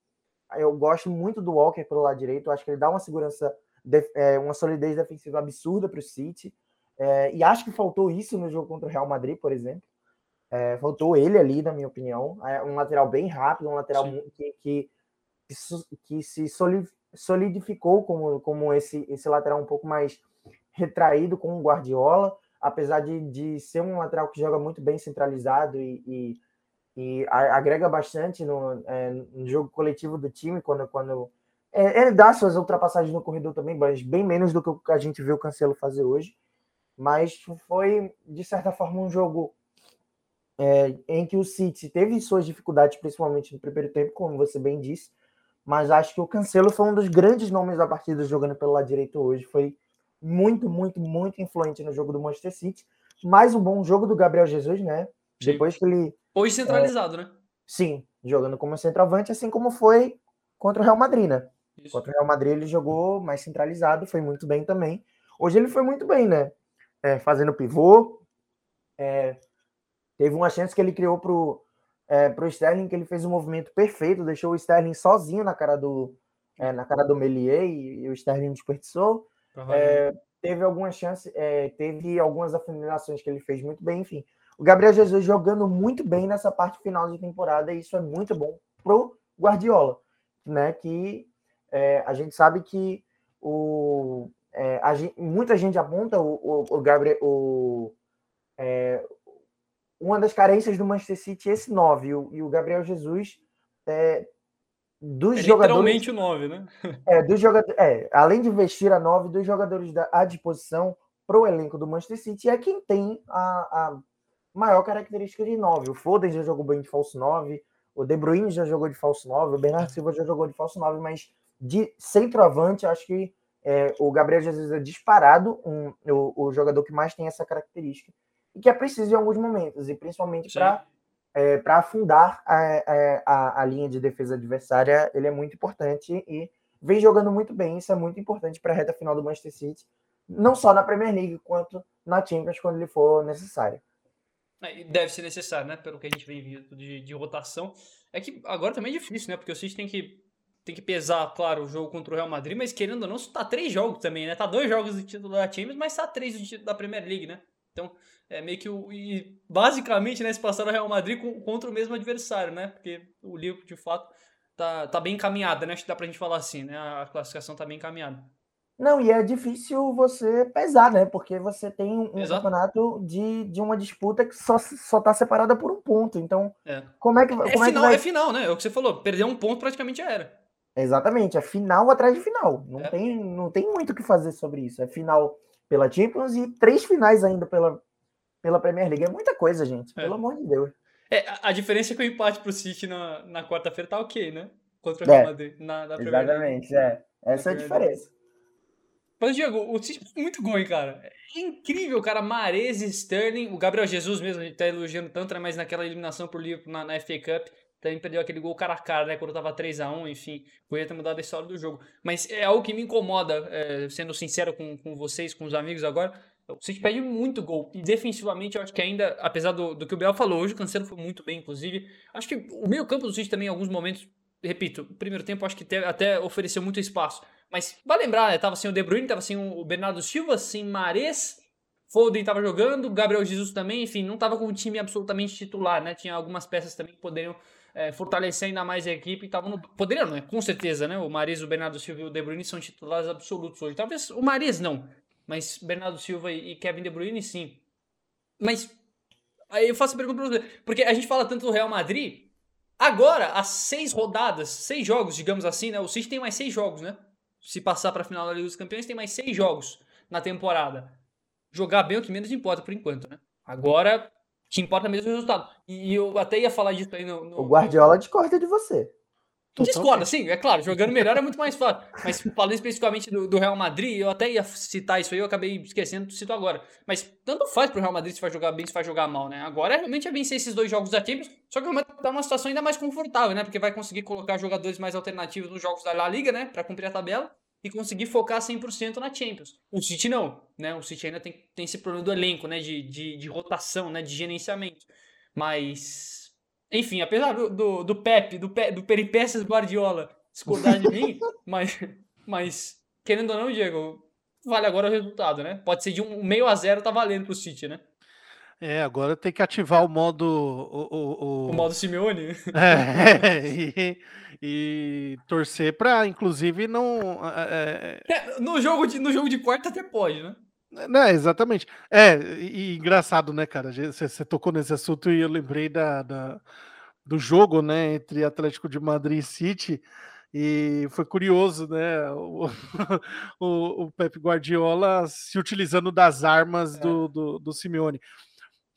eu gosto muito do Walker pelo lado direito. Eu acho que ele dá uma segurança, é, uma solidez defensiva absurda para o City. É, e acho que faltou isso no jogo contra o Real Madrid, por exemplo. É, faltou ele ali, na minha opinião. É um lateral bem rápido, um lateral que, que, que, se solidificou como, como esse, esse lateral um pouco mais retraído com o Guardiola, apesar de, de ser um lateral que joga muito bem centralizado e, e, e agrega bastante no, é, no, jogo coletivo do time, quando, quando é, ele dá suas ultrapassagens no corredor também, mas bem menos do que a gente viu o Cancelo fazer hoje mas foi, de certa forma, um jogo é, em que o City teve suas dificuldades, principalmente no primeiro tempo, como você bem disse, mas acho que o Cancelo foi um dos grandes nomes da partida jogando pelo lado direito hoje, foi muito, muito, muito influente no jogo do Manchester City, mais um bom jogo do Gabriel Jesus, né? Sim. Depois que ele... Hoje centralizado, é, né? Sim, jogando como centroavante, assim como foi contra o Real Madrid, né? Isso. Contra o Real Madrid ele jogou mais centralizado, foi muito bem também. Hoje ele foi muito bem, né? É, fazendo pivô. É, teve uma chance que ele criou para o é, pro Sterling, que ele fez um movimento perfeito, deixou o Sterling sozinho na cara do, é, na cara do Melier e, e o Sterling desperdiçou. Uhum. teve algumas chances, é, teve algumas afunilações que ele fez muito bem, enfim. O Gabriel Jesus jogando muito bem nessa parte final de temporada, e isso é muito bom pro Guardiola, né? Que é, a gente sabe que o, é, gente, muita gente aponta o, o, o Gabriel. O, é, uma das carências do Manchester City é esse 9. E o, e o Gabriel Jesus é, dos é literalmente o 9, né? [LAUGHS] É, dos jogadores, é, além de investir a 9, dos jogadores da, à disposição para o elenco do Manchester City, é quem tem a, a maior característica de 9. O Foden já jogou bem de falso 9, o De Bruyne já jogou de falso 9, o Bernardo Silva já jogou de falso 9, mas de centroavante, acho que é, o Gabriel Jesus é disparado um, o, o, jogador que mais tem essa característica e que é preciso em alguns momentos, e principalmente para é, afundar a, a, a, linha de defesa adversária, ele é muito importante e vem jogando muito bem. Isso é muito importante para a reta final do Manchester City, não só na Premier League, quanto na Champions, quando ele for necessário. É, deve ser necessário, né? Pelo que a gente vem vindo de, de rotação. É que agora também é difícil, né? Porque o City tem que, tem que pesar, claro, o jogo contra o Real Madrid, mas querendo ou não, tá três jogos também, né? Tá dois jogos de título da Champions, mas tá três de título da Premier League, né? Então, é meio que o. E basicamente, né, se passar o Real Madrid contra o mesmo adversário, né? Porque o Liverpool, de fato, tá, tá bem encaminhada, né? Acho que dá pra gente falar assim, né? A classificação tá bem encaminhada. Não, e é difícil você pesar, né? Porque você tem um Exato. campeonato de, de uma disputa que só, só tá separada por um ponto. Então, é. como é que. É como é, final, que vai... é final, né? É o que você falou. Perder um ponto praticamente já era. Exatamente, é final atrás de final. Não, é. tem, não tem muito o que fazer sobre isso. É final pela Champions e três finais ainda pela, pela Premier League. É muita coisa, gente. É. Pelo amor de Deus. É, a diferença é que o empate pro City na, na quarta-feira tá ok, né? Contra o Real Madrid. Na, na Exatamente, é. Essa é a diferença. Mas, Diego, o City é muito gol, hein, cara. É incrível, cara. Mares, Sterling, o Gabriel Jesus mesmo, a gente tá elogiando tanto, né? Mas naquela eliminação por Liverpool na, na FA Cup, também perdeu aquele gol cara a cara, né? Quando tava 3x1, enfim, podia ter mudado a história do jogo. Mas é algo que me incomoda, é, sendo sincero com, com vocês, com os amigos agora. O City perde muito gol. E defensivamente, eu acho que ainda, apesar do, do que o Biel falou hoje, o Cancelo foi muito bem, inclusive. Acho que o meio campo do City também, em alguns momentos, repito, primeiro tempo acho que até ofereceu muito espaço. Mas vai lembrar, né? Tava sem o De Bruyne, tava sem o Bernardo Silva, sem Mares, Foden tava jogando, Gabriel Jesus também, enfim, não tava com um time absolutamente titular, né? Tinha algumas peças também que poderiam é, fortalecer ainda mais a equipe estavam no... Poderiam, né? Com certeza, né? O Mares, o Bernardo Silva e o De Bruyne são titulares absolutos hoje. Talvez o Mares não, mas Bernardo Silva e Kevin De Bruyne sim. Mas aí eu faço a pergunta pra você, porque a gente fala tanto do Real Madrid, agora, as seis rodadas, seis jogos, digamos assim, né? O City tem mais seis jogos, né? se passar para a final da Liga dos Campeões, tem mais seis jogos na temporada. Jogar bem é o que menos importa por enquanto, né? Agora, que importa mesmo é o resultado. E eu até ia falar disso aí no. no o Guardiola discorda de você. Discorda, sim, é claro, jogando melhor é muito mais fácil. Mas falando especificamente do, do, Real Madrid, eu até ia citar isso aí, eu acabei esquecendo, cito agora. Mas tanto faz pro Real Madrid se vai jogar bem, se vai jogar mal, né? Agora realmente é vencer esses dois jogos da Champions, só que o Madrid tá numa situação ainda mais confortável, né? Porque vai conseguir colocar jogadores mais alternativos nos jogos da La Liga, né? Pra cumprir a tabela e conseguir focar 100% na Champions. O City não, né? O City ainda tem, tem esse problema do elenco, né? De, de, de rotação, né? De gerenciamento. Mas, enfim, apesar do, do, do Pep, do, Pe, do Peripécias Guardiola discordar de mim, [LAUGHS] mas, mas, querendo ou não, Diego, vale agora o resultado, né? Pode ser de um meio a zero, tá valendo pro City, né? É, agora tem que ativar o modo. O, o, o... o modo Simeone? [LAUGHS] É, e, e torcer para, inclusive, não. É... É, no, jogo de, no jogo de quarta até pode, né? Né, exatamente. É, e, e engraçado, né, cara? Você, você, tocou nesse assunto e eu lembrei da, da, do jogo, né, entre Atlético de Madrid e City. E foi curioso, né? O, [LAUGHS] o, o Pep Guardiola se utilizando das armas é. do, do, do Simeone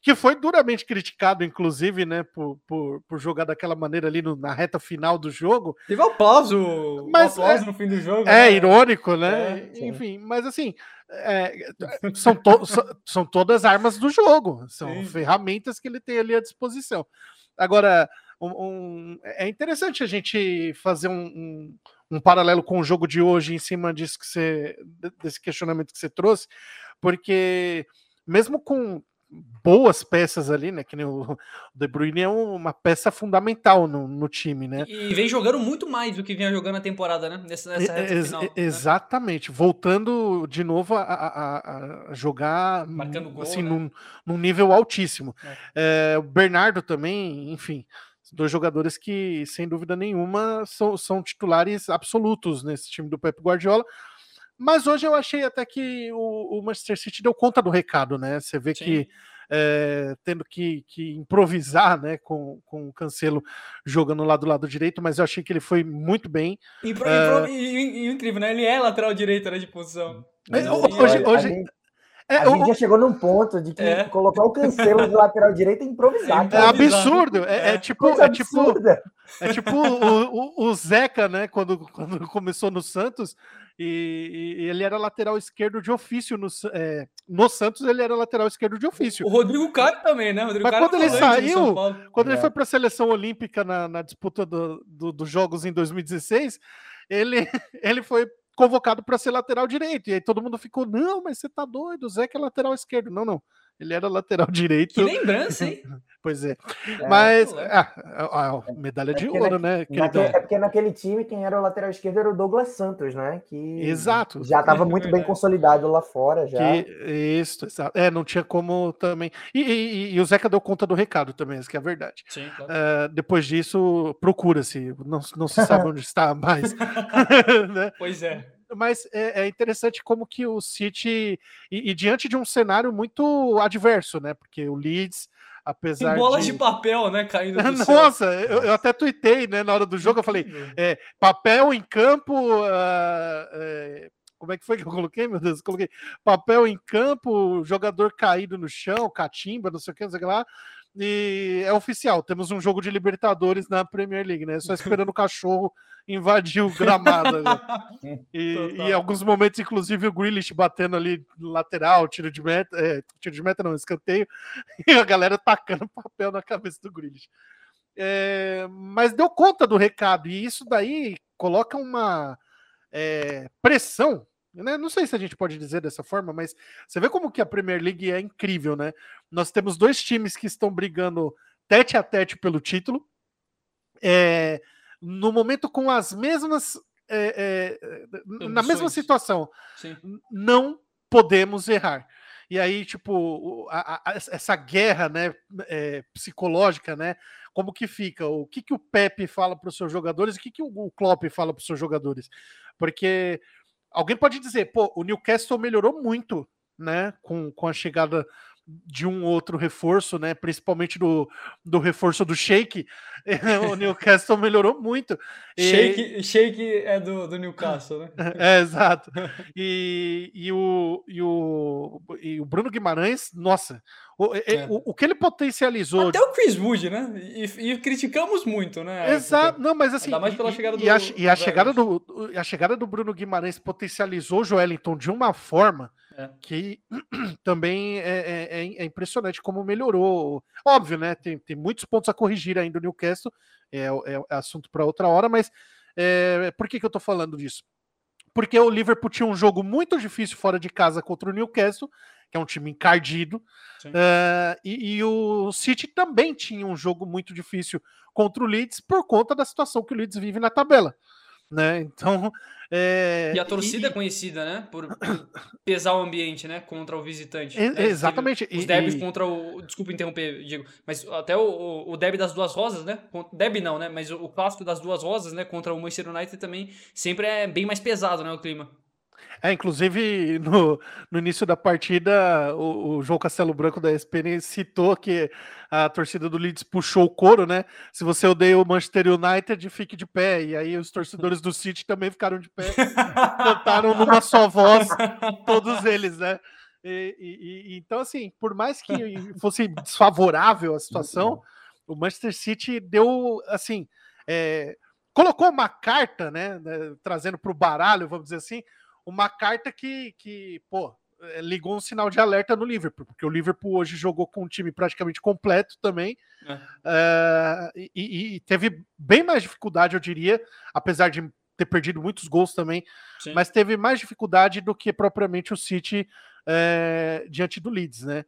que foi duramente criticado, inclusive, né, por, por, por jogar daquela maneira ali no, na reta final do jogo. Teve um aplauso, mas, um aplauso é, no fim do jogo. É, né? irônico, né? É, Enfim, mas assim, é, são, to, são todas armas do jogo, são sim. ferramentas que ele tem ali à disposição. Agora, um, um, é interessante a gente fazer um, um, um, paralelo com o jogo de hoje em cima disso que você, desse questionamento que você trouxe, porque mesmo com boas peças ali, né? Que nem o De Bruyne é uma peça fundamental no, no time, né? E vem jogando muito mais do que vinha jogando na temporada, né? Nessa, nessa Ex final. Né? Exatamente, né? voltando de novo a, a, a jogar gol, assim, né? num, num, nível altíssimo. É. É, o Bernardo também, enfim, dois jogadores que, sem dúvida nenhuma, são, são titulares absolutos nesse time do Pep Guardiola. Mas hoje eu achei até que o, o Manchester City deu conta do recado, né? Você vê Sim. que é, tendo que, que, improvisar né, com, com o Cancelo jogando lá do lado direito, mas eu achei que ele foi muito bem. Impro, é... e, e, e, incrível, né? Ele é lateral direito né, de posição. Mas, hoje, hoje, a gente, é, a gente já chegou num ponto de que é. colocar o Cancelo de lateral [LAUGHS] direito é improvisar. É, absurdo. É, é tipo, é tipo, é tipo o, o, o Zeca, né? Quando, quando começou no Santos e, e, ele era lateral esquerdo de ofício no, é, no Santos, ele era lateral esquerdo de ofício. O Rodrigo Caio também, né? Rodrigo Mas quando ele saiu, quando é. ele foi para a seleção olímpica na, na disputa do, do, dos Jogos em 2016, ele, [LAUGHS] ele foi convocado para ser lateral direito. E aí todo mundo ficou: não, mas você tá doido, o que é lateral esquerdo. Não, não. Ele era lateral [LAUGHS] direito. Que lembrança, hein? [LAUGHS] Pois é. é Mas, ah, a, a, medalha é de ouro, na, né? Naquele, é porque naquele time, quem era o lateral esquerdo era o Douglas Santos, né? Que exato. Já estava muito bem consolidado lá fora. Já. Que, isso, exato. É, não tinha como também. E, e, e, o Zeca deu conta do recado também, isso que é a verdade. Sim, claro. uh, depois disso, procura-se. Não, não se sabe onde está mais. [LAUGHS] né? Pois é mas é, é, interessante como que o City e, e, diante de um cenário muito adverso, né? Porque o Leeds, apesar Tem bolas de... de papel, né, caindo do [LAUGHS] Nossa, eu, eu, até tuitei, né, na hora do jogo, eu falei, é, papel em campo, uh, como é que foi que eu coloquei, meu Deus? Eu coloquei papel em campo, jogador caído no chão, catimba, não sei o que, não sei o que lá. E é oficial, temos um jogo de Libertadores na Premier League, né? Só [LAUGHS] esperando o cachorro invadir o gramado. Né? E, em alguns momentos, inclusive, o Grealish batendo ali lateral, tiro de meta, é, tiro de meta não, escanteio, [LAUGHS] e a galera tacando papel na cabeça do Grealish. É, mas deu conta do recado, e isso daí coloca uma é, pressão né? Não sei se a gente pode dizer dessa forma, mas você vê como que a Premier League é incrível, né? Nós temos dois times que estão brigando tete a tete pelo título, é, no momento com as mesmas. É, é, na mesma situação. Sim. Não podemos errar. E aí, tipo, a, a, essa guerra né, é, psicológica, né? Como que fica? O que, que o Pepe fala para os seus jogadores? O que, que o Klopp fala para os seus jogadores? Porque Alguém pode dizer, pô, o Newcastle melhorou muito, né, com, com a chegada de um outro reforço, né? Principalmente do, do reforço do Shake. [LAUGHS] o Newcastle melhorou muito. Shake, e... Shake é do, do Newcastle, né? [LAUGHS] É, exato. E, e, o, e, o, e o Bruno Guimarães, nossa, o, é. o, o que ele potencializou. Até o Chris Wood, né? E, e criticamos muito, né? Exato, não, mas assim. Ainda mais pela chegada do. E a, e a chegada do, a chegada do Bruno Guimarães potencializou o Joelinton de uma forma é. Que [CLEARS THROAT] também é, é, é, impressionante como melhorou. Óbvio, né? Tem, tem muitos pontos a corrigir ainda no Newcastle, é, é, é assunto para outra hora, mas é, por que, que eu estou falando disso? Porque o Liverpool tinha um jogo muito difícil fora de casa contra o Newcastle, que é um time encardido, uh, e, e, o City também tinha um jogo muito difícil contra o Leeds por conta da situação que o Leeds vive na tabela né? [LAUGHS] Então. É, e a torcida e, é conhecida, né? Por, [COUGHS] pesar o ambiente, né? Contra o visitante. É, né? Exatamente. Os derbys contra o. Desculpa interromper, Diego, mas até o, o derby das duas rosas, né? Derby não, né? Mas o, o clássico das duas rosas, né? Contra o Manchester United também sempre é bem mais pesado, né? O clima. É, inclusive, no, no início da partida, o, o João Castelo Branco da ESPN citou que a torcida do Leeds puxou o couro, né? Se você odeia o Manchester United, fique de pé. E aí os torcedores do City também ficaram de pé, cantaram numa só voz, todos eles, né? E, e, e, então, assim, por mais que fosse desfavorável a situação, o Manchester City deu, assim, é, colocou uma carta, né, né trazendo para o baralho, vamos dizer assim, uma carta que, que pô, eh, ligou um sinal de alerta no Liverpool, porque o Liverpool hoje jogou com um time praticamente completo também, é. uh, e, e, teve bem mais dificuldade, eu diria, apesar de ter perdido muitos gols também, Sim. mas teve mais dificuldade do que propriamente o City uh, diante do Leeds, né?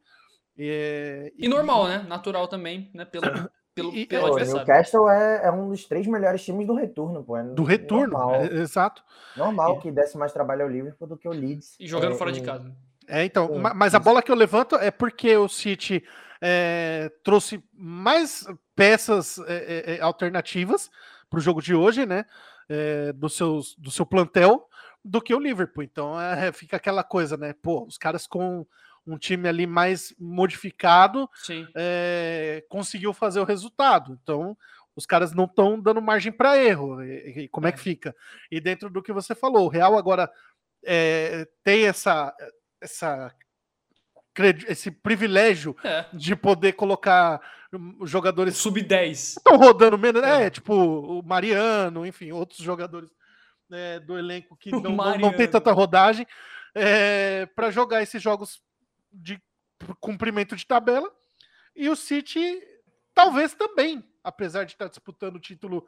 E, e normal, né? Natural também, né? Pelo, [COUGHS] pelo, e, pelo o Newcastle é, é, um dos três melhores times do retorno, pô. É do retorno, normal, é, exato. Normal que desse mais trabalho ao Liverpool do que o Leeds. E jogando é, fora de casa. É, então, mas a bola que eu levanto é porque o City é, trouxe mais peças é, alternativas para o jogo de hoje, né? do, seus, do seu plantel, do que o Liverpool. Então, [LAUGHS] fica aquela coisa, né? Pô, os caras com um time ali mais modificado é, conseguiu fazer o resultado. Então, os caras não estão dando margem para erro. E, e, como é. é. que fica? E dentro do que você falou, o Real agora é, tem essa, essa esse privilégio é. de poder colocar jogadores sub-10 estão rodando menos, né? É. Tipo o Mariano, enfim, outros jogadores né, do elenco que [LAUGHS] não, não, não, tem tanta rodagem é, para jogar esses jogos de cumprimento de tabela. E o City talvez também, apesar de estar disputando o título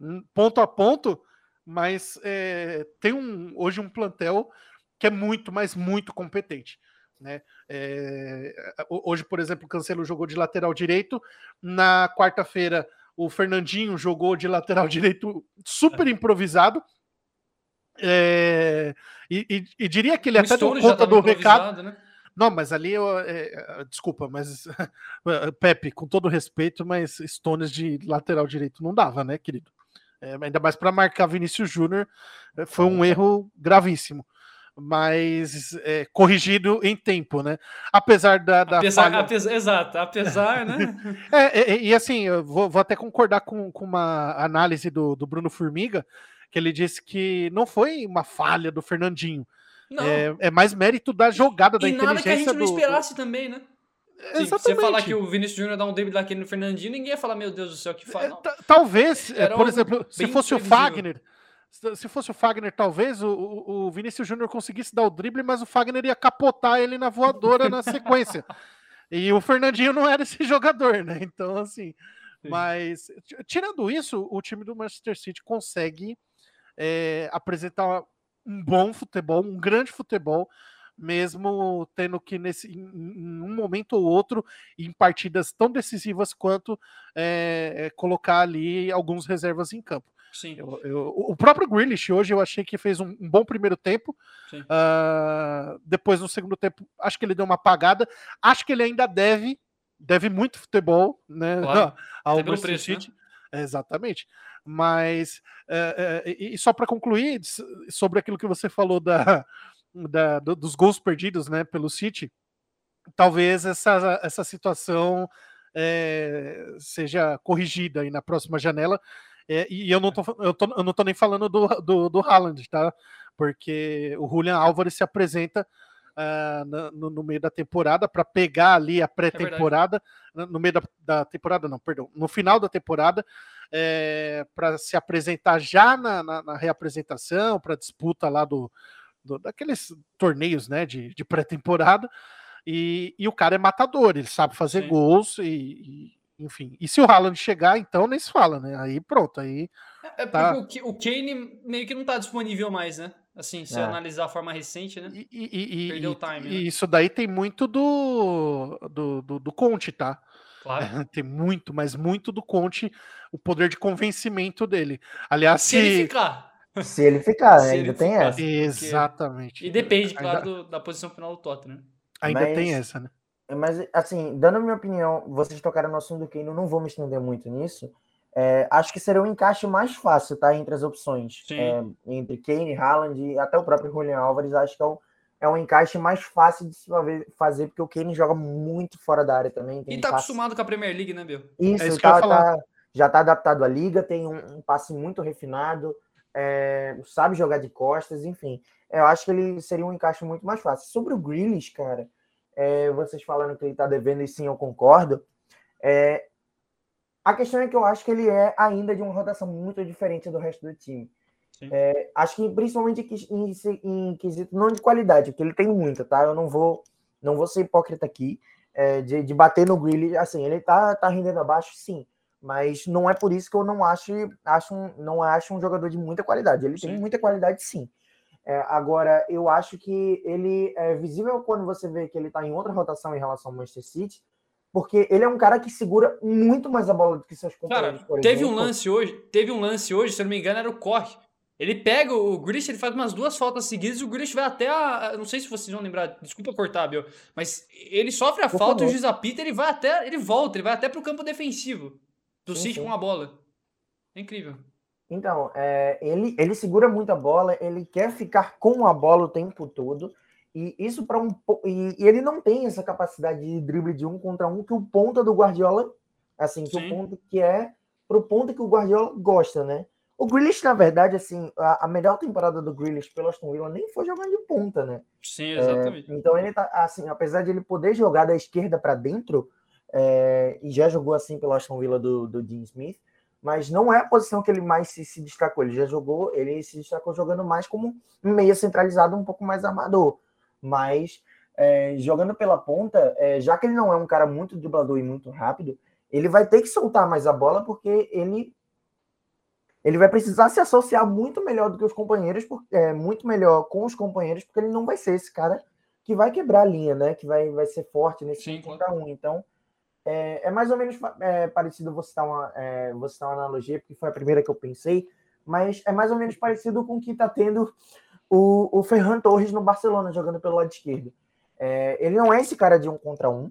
hum, ponto a ponto, mas é, tem um, hoje um plantel que é muito, mas muito competente. Né? É, hoje, por exemplo, o Cancelo jogou de lateral direito. Na quarta-feira, o Fernandinho jogou de lateral [LAUGHS] direito super improvisado. É, e, e, e, diria que ele o até deu conta do recado. Né? Não, mas ali eu. É, desculpa, mas. [LAUGHS] Pepe, com todo respeito, mas Stones de lateral direito não dava, né, querido? É, ainda mais para marcar Vinícius Júnior, é, foi um erro gravíssimo mas é, corrigido em tempo, né? Apesar da, da apesar, falha... apesar, exato, apesar, né? [LAUGHS] é, e, e, assim, eu vou, vou, até concordar com, com uma análise do, do, Bruno Formiga, que ele disse que não foi uma falha do Fernandinho. É, é, mais mérito da jogada, da e inteligência. E nada que a gente não esperasse do... também, né? Sim, se você falar que o Vinícius Júnior dá um drible daquele no Fernandinho, ninguém ia falar, meu Deus do céu, que fala. É, talvez, é, por exemplo, se fosse o Fagner, se fosse o Fagner, talvez o, o Vinícius Júnior conseguisse dar o drible, mas o Fagner ia capotar ele na voadora na [LAUGHS] sequência. E o Fernandinho não era esse [LAUGHS] jogador, né? Então, assim. Sim. Mas, tirando isso, o time do Manchester City consegue é, apresentar um bom futebol, um grande futebol, mesmo tendo que, nesse, em, um momento ou outro, em partidas tão decisivas quanto é, colocar ali alguns reservas em campo. Sim. Eu, eu, o próprio Grealish hoje eu achei que fez um, um bom primeiro tempo. Uh, depois no segundo tempo, acho que ele deu uma apagada. Acho que ele ainda deve, deve muito futebol, né? Claro. [LAUGHS] Ao preço, City. Né? Exatamente. Mas uh, uh, e, só para concluir sobre aquilo que você falou da, da do, dos gols perdidos, né, pelo City, talvez essa, essa situação é, seja corrigida aí na próxima janela é, e eu não, tô, eu, tô, eu não tô nem falando do, do, do Haaland, tá? Porque o Julian Álvares se apresenta uh, no, no, meio da temporada para pegar ali a é pré-temporada, é no meio da, da, temporada, não, perdão, no final da temporada, é, para se apresentar já na, na, na reapresentação, para disputa lá do, do, daqueles torneios né, de, de pré-temporada. E, e, o cara é matador, ele sabe fazer Sim. gols e, enfim. E se o Haaland chegar, então nem se fala, né? Aí pronto, aí. É, é tá... porque o Kane meio que não tá disponível mais, né? Assim, se é. analisar a forma recente, né? E, e, Perdeu o time. E né? isso daí tem muito do, do, do, do Conte, tá? Claro. É, [LAUGHS] tem muito, mas muito do Conte, o poder de convencimento dele. Aliás, se, se... ele ficar. Se ele ficar, né? ainda tem ficar, essa. Exatamente. E depende, claro, ainda... do, da posição final do Tottenham. Né? Ainda mas... tem essa, né? Mas, assim, dando a minha opinião, vocês tocaram no assunto do Kane, eu não vou me estender muito nisso. É, acho que seria o um encaixe mais fácil, tá? Entre as opções. É, entre Kane, Haaland e até o próprio Julian Álvares, acho que é um, é um encaixe mais fácil de se fazer, porque o Kane joga muito fora da área também. e tá passe... acostumado com a Premier League, né, Bill? Isso, é isso tá, tá, já tá adaptado à liga, tem um, um passe muito refinado, é, sabe jogar de costas, enfim. Eu acho que ele seria um encaixe muito mais fácil. Sobre o Grealish, cara é, vocês falando que ele está devendo, e sim, eu concordo. É, a questão é que eu acho que ele é ainda de uma rotação muito diferente do resto do time. É, acho que principalmente em, em, em, quesito não de qualidade, porque ele tem muita, tá? Eu não vou, não vou ser hipócrita aqui é, de, de, bater no Greeley. Assim, ele tá, tá rendendo abaixo, sim, mas não é por isso que eu não acho, acho um, não acho um jogador de muita qualidade. Ele sim. tem muita qualidade, sim. É, agora, eu acho que ele é visível quando você vê que ele está em outra rotação em relação ao Manchester City, porque ele é um cara que segura muito mais a bola do que seus companheiros. Cara, teve exemplo. um lance hoje, teve um lance hoje, se eu não me engano, era o corre. Ele pega o Grish, ele faz umas duas faltas seguidas e o Grish vai até a. Não sei se vocês vão lembrar, desculpa cortar, Bill, mas ele sofre a Por falta, favor. o desapita, ele vai até. Ele volta, ele vai até pro campo defensivo do sim, City sim. com a bola. É incrível. Então, é, ele, ele segura muito a bola, ele quer ficar com a bola o tempo todo. E isso para um e, ele não tem essa capacidade de drible de um contra um que o ponta do Guardiola, assim, que Sim. o ponto que é pro ponto que o Guardiola gosta, né? O Grealish, na verdade, assim, a, a melhor temporada do Grealish pelo Aston Villa nem foi jogando de ponta, né? Sim, exatamente. É, então ele tá assim, apesar de ele poder jogar da esquerda para dentro, é, e já jogou assim pelo Aston Villa do, do Dean Smith, mas não é a posição que ele mais se, se, destacou. Ele já jogou, ele se destacou jogando mais como um meia centralizado, um pouco mais armador. Mas é, jogando pela ponta, é, já que ele não é um cara muito driblador e muito rápido, ele vai ter que soltar mais a bola porque ele ele vai precisar se associar muito melhor do que os companheiros, é, muito melhor com os companheiros, porque ele não vai ser esse cara que vai quebrar a linha, né? Que vai, vai ser forte nesse Sim, contra um. Então, é, é, mais ou menos é, parecido, vou citar, uma, é, vou citar uma analogia, porque foi a primeira que eu pensei, mas é mais ou menos parecido com o que está tendo o, o Ferran Torres no Barcelona, jogando pelo lado esquerdo. É, ele não é esse cara de um contra um,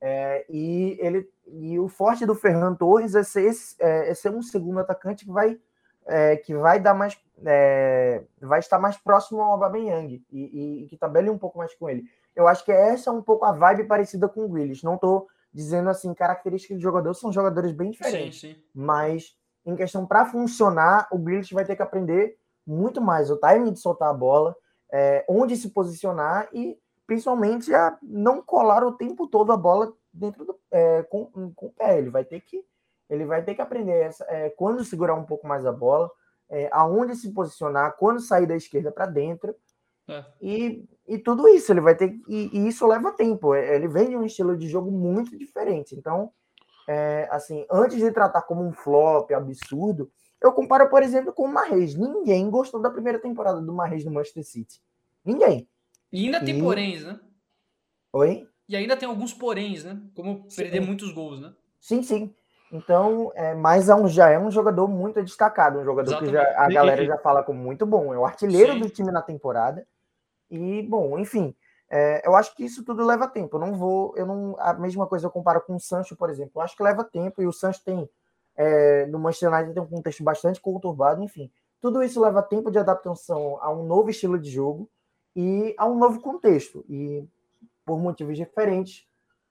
é, e, ele, e o forte do Ferran Torres é ser, esse, é, é ser um segundo atacante que vai, é, que vai dar mais. É, vai estar mais próximo ao Aubameyang e, e, e, que tabele um pouco mais com ele. Eu acho que essa é um pouco a vibe parecida com o Grealish. Não estou dizendo assim, características de jogador são jogadores bem diferentes. Sim, sim. Mas em questão para funcionar, o Grealish vai ter que aprender muito mais o timing de soltar a bola, é, onde se posicionar e principalmente a não colar o tempo todo a bola dentro do é, com, com o pé. Ele vai ter que ele vai ter que aprender essa, é, quando segurar um pouco mais a bola, é, aonde se posicionar, quando sair da esquerda para dentro. É. E, e tudo isso ele vai ter e, e, isso leva tempo. É, ele vem de um estilo de jogo muito diferente. Então, é, assim, antes de tratar como um flop absurdo, eu comparo, por exemplo, com o Marrez. Ninguém gostou da primeira temporada do Marrez no Manchester City. Ninguém. E ainda tem e... poréns, né? Oi? E ainda tem alguns poréns, né? Como perder sim. muitos gols, né? Sim, sim. Então, é, mas é um, já é um jogador muito destacado, um jogador Exatamente. que já, a galera já fala como muito bom. É o artilheiro sim. do time na temporada. E, bom, enfim, é, eu acho que isso tudo leva tempo. Eu não vou, eu não. A mesma coisa eu comparo com o Sancho, por exemplo. Eu acho que leva tempo, e o Sancho tem. É, no Manchester United tem um contexto bastante conturbado, enfim. Tudo isso leva tempo de adaptação a um novo estilo de jogo e a um novo contexto. E por motivos diferentes,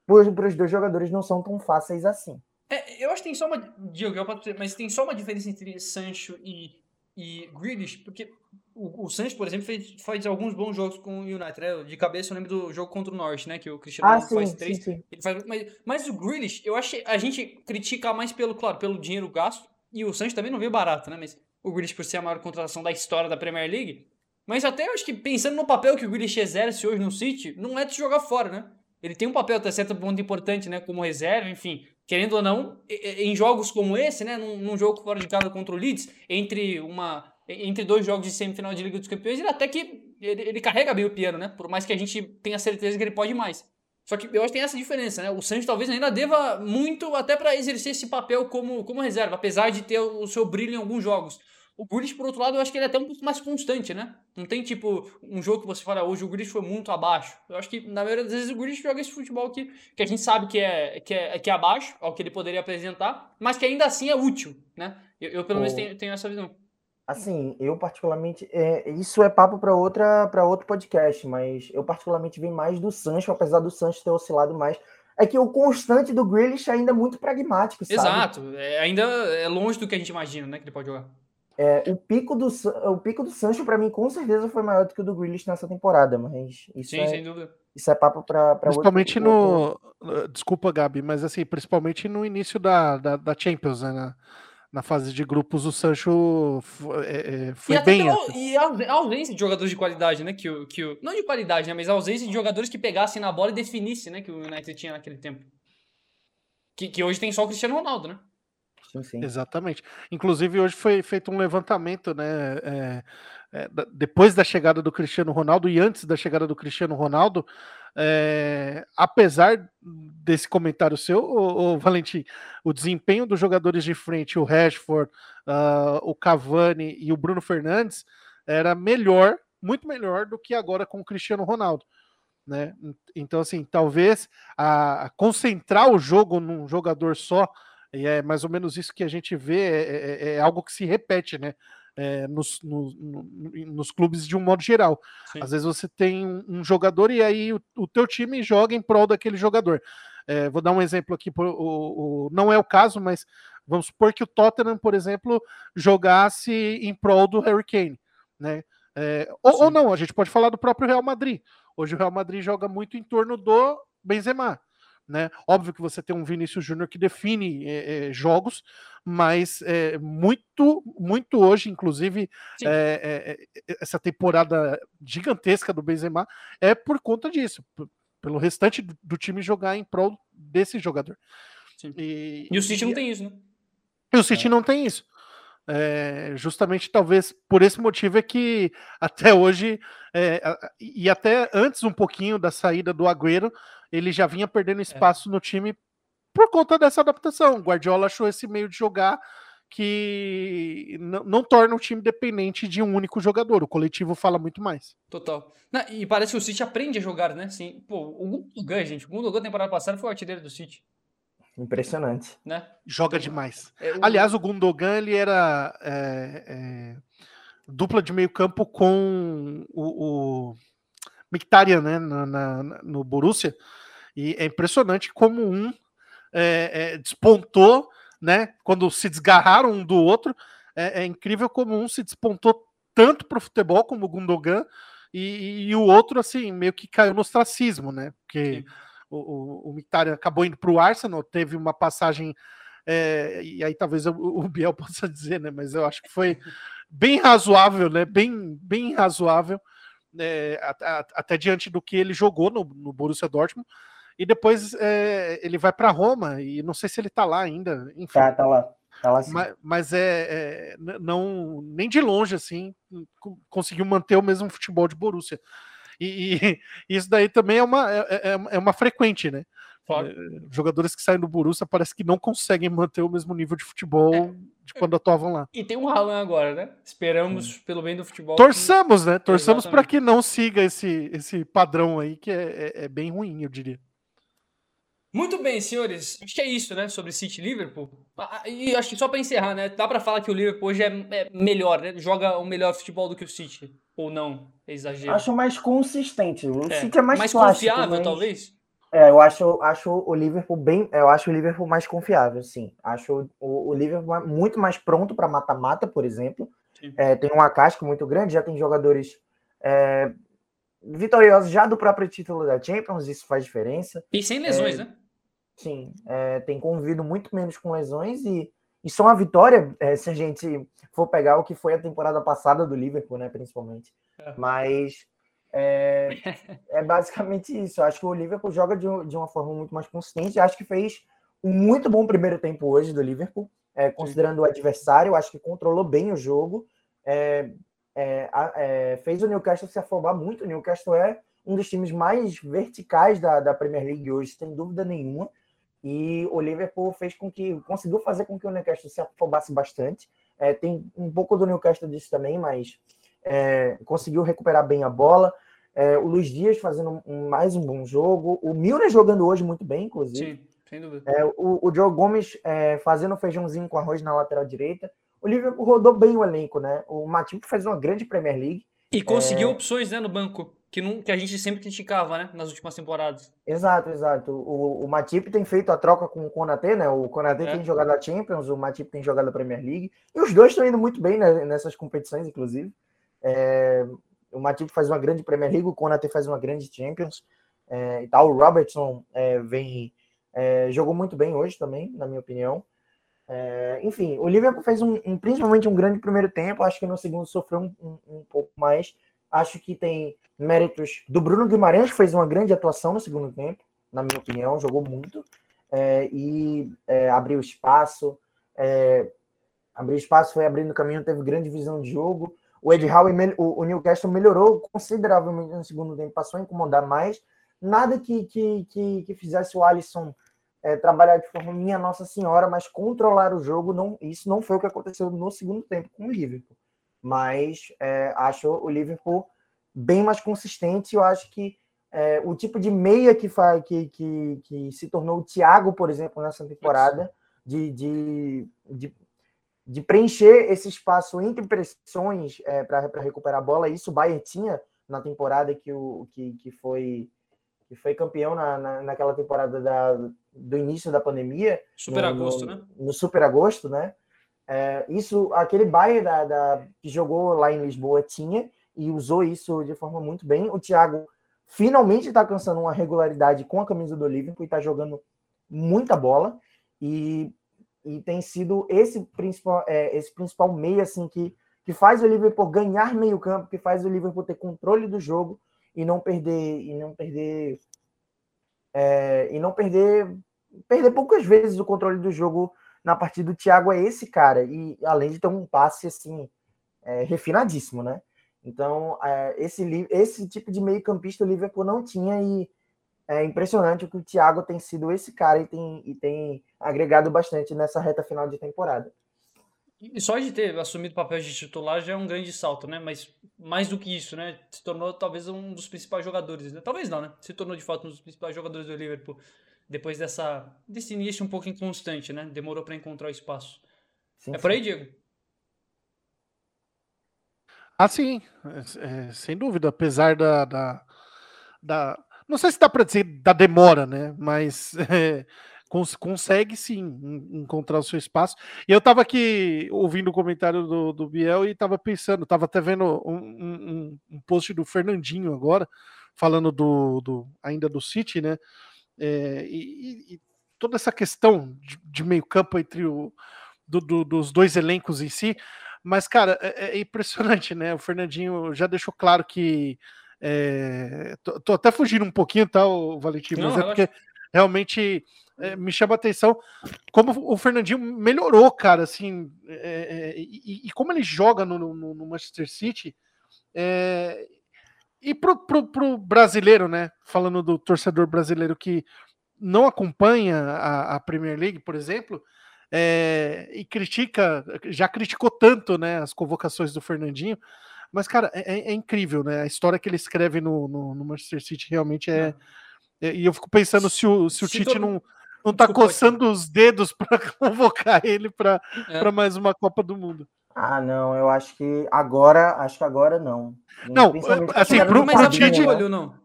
para os dois jogadores não são tão fáceis assim. É, eu acho que tem só uma. Diego, mas tem só uma diferença entre Sancho e, e Grealish, porque o, o Sancho, por exemplo, fez, faz alguns bons jogos com o United. Né? De cabeça eu lembro do jogo contra o Norte, né? Que o Cristiano ah, sim, faz três. Sim, sim. Ele faz, mas, mas o Grealish, eu acho que a gente critica mais pelo, claro, pelo dinheiro gasto. E o Sancho também não veio barato, né? Mas o Grealish, por ser a maior contratação da história da Premier League, mas até eu acho que pensando no papel que o Grealish exerce hoje no City, não é de jogar fora, né? Ele tem um papel até certo ponto importante, né? Como reserva, enfim. Querendo ou não, em jogos como esse, né? Num, num jogo fora de casa contra o Leeds, entre uma entre dois jogos de semifinal de Liga dos Campeões, ele até que ele, ele, carrega bem o piano, né? Por mais que a gente tenha certeza que ele pode mais. Só que eu acho que tem essa diferença, né? O Santos talvez ainda deva muito até para exercer esse papel como, como reserva, apesar de ter o seu brilho em alguns jogos. O Grealish, por outro lado, eu acho que ele é até um pouco mais constante, né? Não tem, tipo, um jogo que você fala, hoje o Grealish foi muito abaixo. Eu acho que, na maioria das vezes, o Grealish joga esse futebol que, que a gente sabe que é, que, é, que é abaixo, ao que ele poderia apresentar, mas que ainda assim é útil, né? Eu, eu pelo menos, tenho, tenho essa visão. Assim, eu particularmente, é, isso é papo para outra para outro podcast, mas eu particularmente vi mais do Sancho, apesar do Sancho ter oscilado mais. É que o constante do Grealish ainda é muito pragmático, sabe? Exato, é, ainda é longe do que a gente imagina, né, que ele pode jogar. É, o, pico do, o pico do Sancho, para mim, com certeza foi maior do que o do Grealish nessa temporada, mas isso Sim, é, sem dúvida. Isso é papo para Principalmente outro, no. Desculpa, Gabi, mas assim, principalmente no início da, da, da Champions, né? Na, fase de grupos, o Sancho é, foi e bem. e a ausência de jogadores de qualidade, né? Que o, que o, não de qualidade, né? Mas a ausência de jogadores que pegassem na bola e definissem, né? Que o United tinha naquele tempo. Que, que hoje tem só o Cristiano Ronaldo, né? Sim, sim. Exatamente. Inclusive, hoje foi feito um levantamento, né? É, é, depois da chegada do Cristiano Ronaldo e antes da chegada do Cristiano Ronaldo, é, apesar desse comentário seu, o, o, Valentim, o desempenho dos jogadores de frente, o Rashford, uh, o Cavani e o Bruno Fernandes, era melhor, muito melhor do que agora com o Cristiano Ronaldo. Né? Então, assim, talvez a, a concentrar o jogo num jogador só e é mais ou menos isso que a gente vê, é, é, é algo que se repete, né? É, nos, no, no, nos clubes de um modo geral. Sim. Às vezes você tem um, um jogador e aí o, o, teu time joga em prol daquele jogador. É, vou dar um exemplo aqui, o, o, não é o caso, mas vamos supor que o Tottenham, por exemplo, jogasse em prol do Harry Kane, né? É, ou, ou, não, a gente pode falar do próprio Real Madrid. Hoje o Real Madrid joga muito em torno do Benzema. Né? Óbvio que você tem um Vinícius Júnior que define é, é, jogos, mas é, muito, muito hoje, inclusive, essa temporada gigantesca do Benzema é por conta disso, pelo restante do, do time jogar em prol desse jogador. E, e, o City e, não tem isso, né? E o City não tem isso. É, justamente talvez por esse motivo é que até hoje é, e até antes um pouquinho da saída do Agüero ele já vinha perdendo é. espaço é. no time por conta dessa adaptação. O Guardiola achou esse meio de jogar que não torna o time dependente de um único jogador. O coletivo fala muito mais. Total. Não, e parece que o City aprende a jogar, né? Sim. Pô, o Gundogan, gente, o Gundogan temporada passada foi o artilheiro do City. Impressionante. Né? Joga demais. É, o... Aliás, o Gundogan ele era é, é, dupla de meio campo com o, o Mkhitaryan, né? Na, na, no Borussia. E é impressionante como um é, é, despontou, né? Quando se desgarraram um do outro, é, é incrível como um se despontou tanto para o futebol como o Gundogan e, e, o outro assim meio que caiu no ostracismo, né? Porque o, o, o Mkhitaryan acabou indo para o Arsenal, teve uma passagem é, e aí talvez o, o Biel [LAUGHS] possa dizer, né? Mas eu acho que foi bem razoável, né? Bem, bem razoável, é, até diante do que ele jogou no, no Borussia Dortmund e depois é, ele vai para Roma, e não sei se ele está lá ainda. Enfim. Tá, tá lá. Tá lá mas, mas é, é, não nem de longe assim conseguiu manter o mesmo futebol de Borussia. E, e [LAUGHS] isso daí também é uma, é, é, é uma frequente, né? Claro. Jogadores que saem do Borussia parece que não conseguem manter o mesmo nível de futebol é. de quando atuavam lá. E tem um Haaland agora, né? Esperamos hum. pelo bem do futebol. Torçamos, que... né? Torçamos para que não siga esse, esse padrão aí que é, é, é bem ruim, eu diria. Muito bem, senhores. Acho que é isso, né? Sobre City e Liverpool. Ah, ah, e acho que só para encerrar, né? Dá para falar que o Liverpool hoje é, é, melhor, né? Joga o melhor futebol do que o City. Ou não? É exagero. Acho mais consistente. O é. City é mais, mais clássico, confiável, mas... talvez. É, eu acho, acho o Liverpool bem. Eu acho o Liverpool mais confiável, sim. Acho o, o Liverpool muito mais pronto para mata-mata, por exemplo. É, tem uma casca muito grande, já tem jogadores é, vitoriosos já do próprio título da Champions, isso faz diferença. E sem lesões, é, né? Sim, é, tem convivido muito menos com lesões e, e só uma vitória, é, se a gente for pegar o que foi a temporada passada do Liverpool, né, principalmente. É. Mas é, [LAUGHS] é, basicamente isso. Eu acho que o Liverpool joga de, de uma forma muito mais consistente. Eu acho que fez um muito bom primeiro tempo hoje do Liverpool, é, considerando o adversário. Eu acho que controlou bem o jogo. É, é, fez o Newcastle se afobar muito. O Newcastle é um dos times mais verticais da, da Premier League hoje, sem dúvida nenhuma. E o Liverpool fez com que conseguiu fazer com que o Newcastle se afobasse bastante. É, tem um pouco do Newcastle disso também, mas é, conseguiu recuperar bem a bola. É, o Luiz Dias fazendo um, mais um bom jogo. O Milner jogando hoje muito bem, inclusive. Sim, sem dúvida. É, o, o Joe Gomes é, fazendo feijãozinho com arroz na lateral direita. O Liverpool rodou bem o elenco, né? O Matip fez uma grande Premier League. E conseguiu é. opções né, no banco que, não, que a gente sempre criticava, né? Nas últimas temporadas. Exato, exato. O, o Matip tem feito a troca com o Konaté, né? O Konaté é. tem jogado a Champions, o Matip tem jogado a Premier League. E os dois estão indo muito bem né, nessas competições, inclusive. É, o Matip faz uma grande Premier League, o Konaté faz uma grande Champions. É, e tal. O Robertson é, vem é, jogou muito bem hoje também, na minha opinião. É, enfim, o Liverpool fez um, um, principalmente um grande primeiro tempo. Acho que no segundo sofreu um, um, um pouco mais. Acho que tem méritos do Bruno Guimarães, que fez uma grande atuação no segundo tempo, na minha opinião, jogou muito é, e é, abriu espaço. É, abriu espaço, foi abrindo caminho, teve grande visão de jogo. O Ed Howe, o, o Newcastle melhorou consideravelmente no segundo tempo, passou a incomodar mais. Nada que, que, que, que fizesse o Alisson é, trabalhar de forma minha Nossa Senhora, mas controlar o jogo, não, isso não foi o que aconteceu no segundo tempo com o Liverpool. Mas é, acho o Liverpool bem mais consistente. Eu acho que é, o tipo de meia que, faz, que, que, que se tornou o Thiago, por exemplo, nessa temporada, de, de, de, de, preencher esse espaço entre pressões é, para recuperar a bola, isso o Bayern tinha na temporada que, o, que, que, foi, que foi campeão na, na, naquela temporada da, do início da pandemia. Super no, agosto, no, né? No super agosto, né? É, isso, aquele Bayern da, da, que jogou lá em Lisboa tinha, e usou isso de forma muito bem. O Thiago finalmente está alcançando uma regularidade com a camisa do Liverpool e está jogando muita bola. E, e tem sido esse principal, é, esse principal meio assim que, que faz o Liverpool ganhar meio campo, que faz o Liverpool ter controle do jogo e não perder e não perder é, e não perder perder poucas vezes o controle do jogo na partida do Thiago é esse cara, e além de ter um passe assim, é, refinadíssimo, né? Então, é, esse, esse tipo de meio-campista o Liverpool não tinha, e é impressionante o que o Thiago tem sido esse cara e tem, e tem agregado bastante nessa reta final de temporada. E só de ter assumido o papel de titular já é um grande salto, né? Mas mais do que isso, né? Se tornou talvez um dos principais jogadores, né? Talvez não, né? Se tornou de fato um dos principais jogadores do Liverpool depois dessa desse início um pouco inconstante, né? Demorou para encontrar o espaço. Sim, é por aí, Diego? Ah, sim, é, é, sem dúvida. Apesar da, da, da, não sei se dá para dizer da demora, né? Mas [LAUGHS] é, cons consegue sim encontrar o seu espaço. E eu estava aqui ouvindo o comentário do, do Biel e estava pensando, estava até vendo um, um, um, post do Fernandinho agora, falando do, do ainda do City, né? É, e, e, toda essa questão de, de meio campo entre o do, do, dos dois elencos em si. Mas, cara, é, é, impressionante, né? O Fernandinho já deixou claro que. É, tô, tô, até fugindo um pouquinho, tá, o Valentim? Mas Não, é porque realmente é, me chama a atenção como o Fernandinho melhorou, cara, assim, é, é, e, e, como ele joga no, no, no Manchester City. É, e pro, pro, pro, brasileiro, né? Falando do torcedor brasileiro que não acompanha a, a Premier League, por exemplo, é, e critica, já criticou tanto, né, as convocações do Fernandinho. Mas, cara, é, é incrível, né? A história que ele escreve no, no, no Manchester City realmente é, é, E eu fico pensando se o, se o Tite não não tá Desculpa, coçando aqui. os dedos [LAUGHS] para convocar ele para é. mais uma Copa do Mundo. Ah, não, eu acho que agora, acho que agora não. Não, assim, pro, pro Tite, olho, não.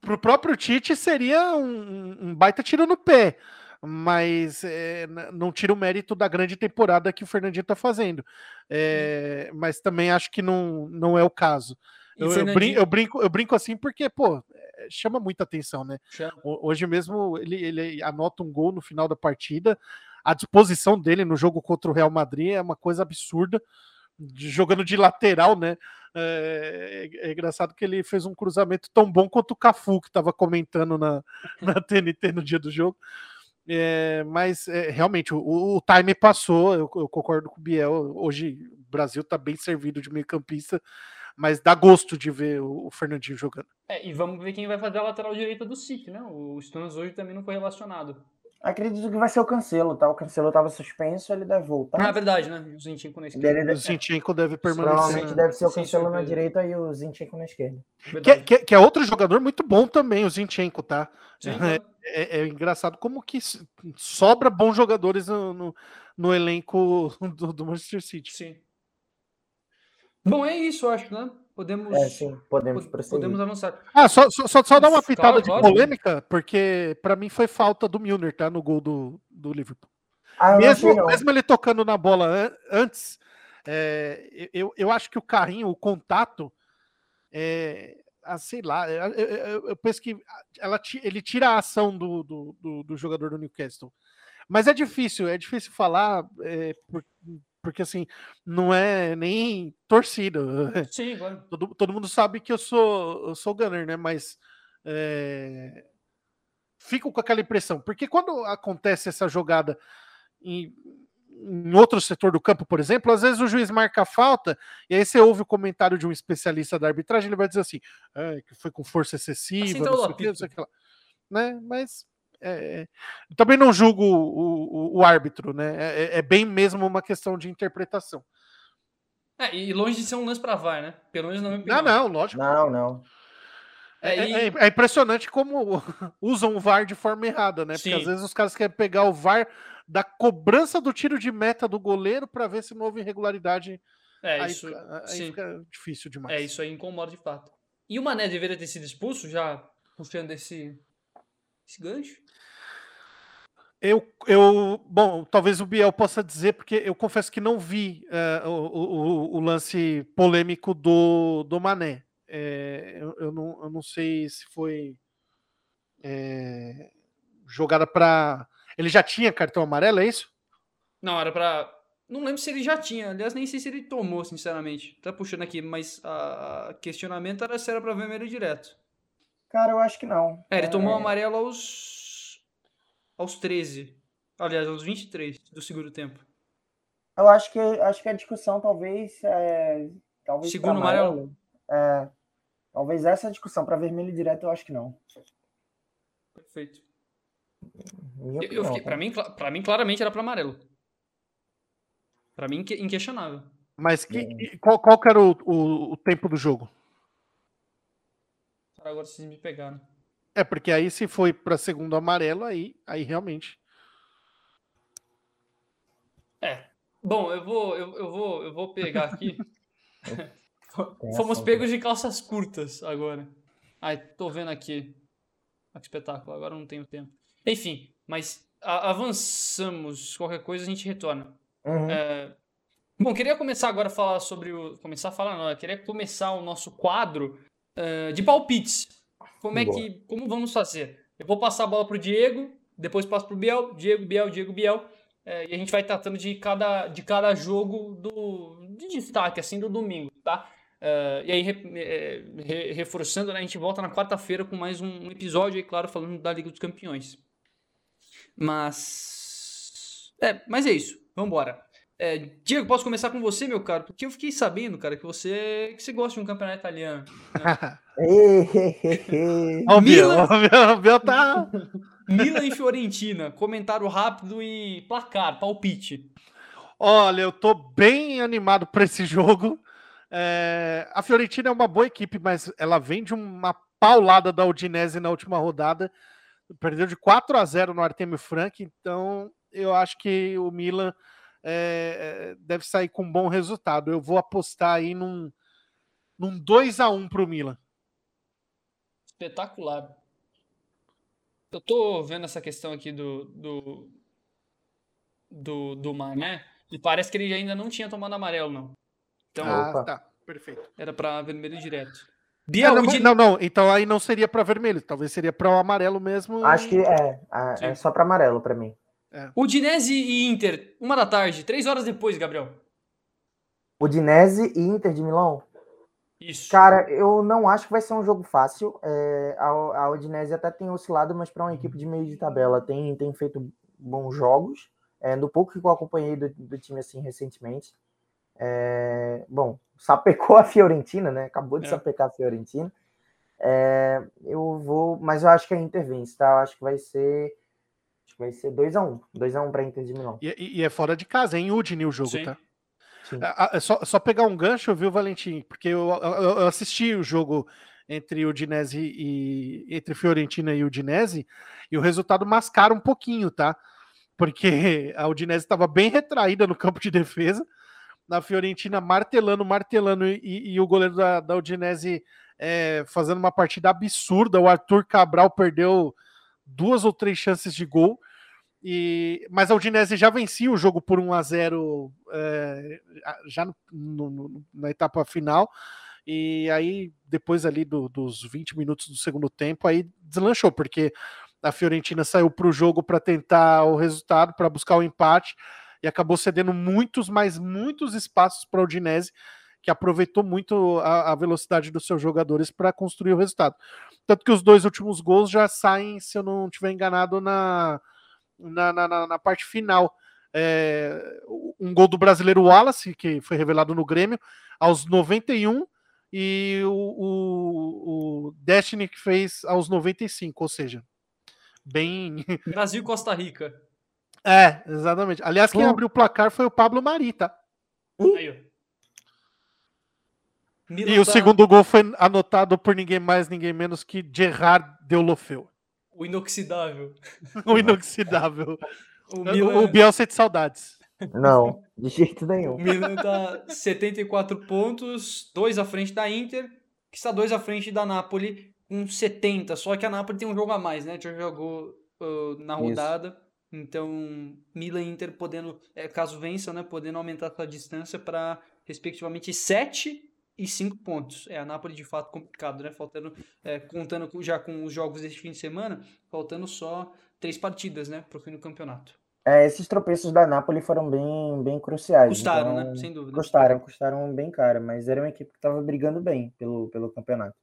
pro próprio Tite seria um, um baita tiro no pé, mas é, não tira o mérito da grande temporada que o Fernandinho tá fazendo. É, mas também acho que não, não é o caso. Eu, eu, brinco, eu, brinco, eu brinco assim porque, pô, chama muita atenção, né? Chama. Hoje mesmo ele, ele anota um gol no final da partida. A disposição dele no jogo contra o Real Madrid é uma coisa absurda. Jogando de lateral, né? É, é, engraçado que ele fez um cruzamento tão bom quanto o Cafu, que estava comentando na, [LAUGHS] na TNT no dia do jogo. É, mas é, realmente o, o, time passou, eu, eu, concordo com o Biel. Hoje o Brasil está bem servido de meio-campista mas dá gosto de ver o, Fernandinho jogando. É, e vamos ver quem vai fazer a lateral direita do City, né? O Stones hoje também não foi relacionado. Acredito que vai ser o Cancelo, tá? O Cancelo estava suspenso, ele deve voltar. Ah, é verdade, né? O Zinchenko na esquerda. Deve... O Zinchenko deve permanecer. Provavelmente deve ser o Cancelo na direita e o Zinchenko na esquerda. Que, que, que, é outro jogador muito bom também, o Zinchenko, tá? Sim, é, é, é, engraçado como que sobra bons jogadores no, no, no elenco do, do Manchester City. Sim. Bom, é isso, eu acho, né? Podemos, é, sim, podemos, podemos avançar. Ah, só, só, só dar uma pitada de polêmica, porque para mim foi falta do Milner, tá? No gol do, do Liverpool. Ah, mesmo, mesmo ele tocando na bola an antes, é, eu, eu acho que o carrinho, o contato, é, ah, sei lá, eu, eu, eu, penso que ela, ele tira a ação do, do, do, do jogador do Newcastle. Mas é difícil, é difícil falar é, por, porque assim, não é nem torcida. Sim, claro. todo, todo mundo sabe que eu sou, eu sou gunner, né? Mas é, fico com aquela impressão, porque quando acontece essa jogada em, em outro setor do campo, por exemplo, às vezes o juiz marca a falta, e aí você ouve o comentário de um especialista da arbitragem, ele vai dizer assim, ah, que foi com força excessiva, assim, não, sei o que, não sei o que lá. Né? Mas é, também não julgo o, o, o árbitro, né? É, é, é, bem mesmo uma questão de interpretação. É, e longe de ser um lance para VAR, né? Pelo menos não Não, não, lógico. Não, não. É, é, e... é, impressionante como [LAUGHS] usam o VAR de forma errada, né? Porque Sim. às vezes os caras querem pegar o VAR da cobrança do tiro de meta do goleiro para ver se não houve irregularidade. É, aí, isso aí fica difícil demais. É, isso aí incomoda de fato. E o Mané deveria ter sido expulso, já puxando esse, esse gancho? Eu, eu, bom, talvez o Biel possa dizer, porque eu confesso que não vi uh, o, o, o, lance polêmico do, do Mané. É, eu, eu, não, eu não sei se foi é, jogada para. Ele já tinha cartão amarelo, é isso? Não, era para. Não lembro se ele já tinha. Aliás, nem sei se ele tomou, sinceramente. Tá puxando aqui, mas a questionamento era se era para vermelho direto. Cara, eu acho que não. É, ele tomou é... amarelo aos aos 13. Aliás, aos 23 do segundo tempo. Eu acho que, acho que a discussão talvez. É, talvez Segundo amarelo? É, talvez essa discussão para vermelho direto eu acho que não. Perfeito. eu, eu para mim, para mim claramente era para amarelo. Para mim inquestionável. Mas que, qual, qual que era o, o, o tempo do jogo? Agora vocês me pegaram. É, porque aí se foi para segundo amarelo, aí, aí realmente. É. Bom, eu vou, eu, eu vou, eu vou pegar aqui. [LAUGHS] [LAUGHS] Fomos pegos de calças curtas agora. Ai, tô vendo aqui. Ah, que espetáculo, agora não tenho tempo. Enfim, mas a, avançamos. Qualquer coisa a gente retorna. Uhum. É, bom, queria começar agora a falar sobre o. Começar a falar, não, eu queria começar o nosso quadro uh, de palpites. Como é Boa. que. Como vamos fazer? Eu vou passar a bola pro Diego, depois passo pro Biel, Diego, Biel, Diego, Biel. É, e a gente vai tratando de cada, de cada jogo do, de destaque, assim, do domingo, tá? Uh, e aí, re, re, reforçando, né, a gente volta na quarta-feira com mais um episódio, aí, claro, falando da Liga dos Campeões. Mas. É, mas é isso. Vambora. É, Diego, posso começar com você, meu caro? Porque eu fiquei sabendo, cara, que você, que você gosta de um campeonato italiano. Né? [LAUGHS] o Milan... o Biel tá. [LAUGHS] Milan e Fiorentina. Comentário rápido e placar, palpite. Olha, eu tô bem animado para esse jogo. É... A Fiorentina é uma boa equipe, mas ela vem de uma paulada da Udinese na última rodada. Perdeu de 4 a 0 no Artemio Frank, então eu acho que o Milan é, deve sair com um bom resultado. Eu vou apostar aí num, num 2 a 1 para o Milan. Espetacular. Eu tô vendo essa questão aqui do do, do, do Mané e parece que ele ainda não tinha tomado amarelo, não. Então, ah, tá. Perfeito. Era para vermelho direto. Bia, não, não, não, então aí não seria para vermelho, talvez seria para o amarelo mesmo. Acho que é, é, é só para amarelo para mim. É. Udinese e Inter, uma da tarde, três horas depois, Gabriel. Udinese e Inter de Milão? Isso. Cara, eu não acho que vai ser um jogo fácil. É, a, a Udinese até tem oscilado, mas para uma equipe de meio de tabela tem, tem feito bons jogos. É, no pouco que eu acompanhei do, do time assim recentemente. É, bom, sapecou a Fiorentina, né? Acabou de é. sapecar a Fiorentina. É, eu vou, mas eu acho que a Inter vence, tá? Eu acho que vai ser Acho que vai ser 2x1. 2x1 para Inter de Milão. E, e, é fora de casa, é em Udine o jogo, Sim. tá? É, é, só, só pegar um gancho, viu, Valentim? Porque eu, eu, eu assisti o jogo entre Udinese e entre Fiorentina e Udinese e o resultado mascara um pouquinho, tá? Porque [LAUGHS] a Udinese estava bem retraída no campo de defesa, na Fiorentina martelando, martelando e, e o goleiro da, da Udinese é, fazendo uma partida absurda. O Arthur Cabral perdeu duas ou três chances de gol. E, mas a Udinese já vencia o jogo por 1 a 0 é, já no, no, na etapa final. E aí, depois ali do, dos 20 minutos do segundo tempo, aí deslanchou, porque a Fiorentina saiu para o jogo para tentar o resultado, para buscar o empate, e acabou cedendo muitos, mas muitos espaços para a Udinese, que aproveitou muito a, a velocidade dos seus jogadores para construir o resultado. Tanto que os dois últimos gols já saem, se eu não estiver enganado, na, na, na, na parte final. É, um gol do brasileiro Wallace, que foi revelado no Grêmio, aos 91, e o, o, o Destiny que fez aos 95, ou seja, bem. Brasil e Costa Rica. É, exatamente. Aliás, quem abriu o placar foi o Pablo Marita. Tá? Aí, ó. Milan e o segundo gol foi anotado por ninguém mais, ninguém menos que Gerard Deulofeu. O inoxidável. [LAUGHS] o inoxidável. o, Milan... o Biel sente saudades. Não, de jeito nenhum. O Milan tá 74 pontos, dois à frente da Inter, que está dois à frente da Napoli com 70. Só que a Napoli tem um jogo a mais, né? Já jogou uh, na rodada. Isso. Então, Milan e Inter podendo, é, caso vençam, né? Podendo aumentar a distância para, respectivamente, 7 e cinco pontos. É, a Napoli de fato complicado, né? Faltando, é, contando já com os jogos deste fim de semana, faltando só três partidas, né, para o fim do campeonato. É, esses tropeços da Napoli foram bem, bem cruciais. Custaram, então, né? Sem dúvida. Custaram, custaram bem caro, mas era uma equipe que estava brigando bem pelo, pelo campeonato.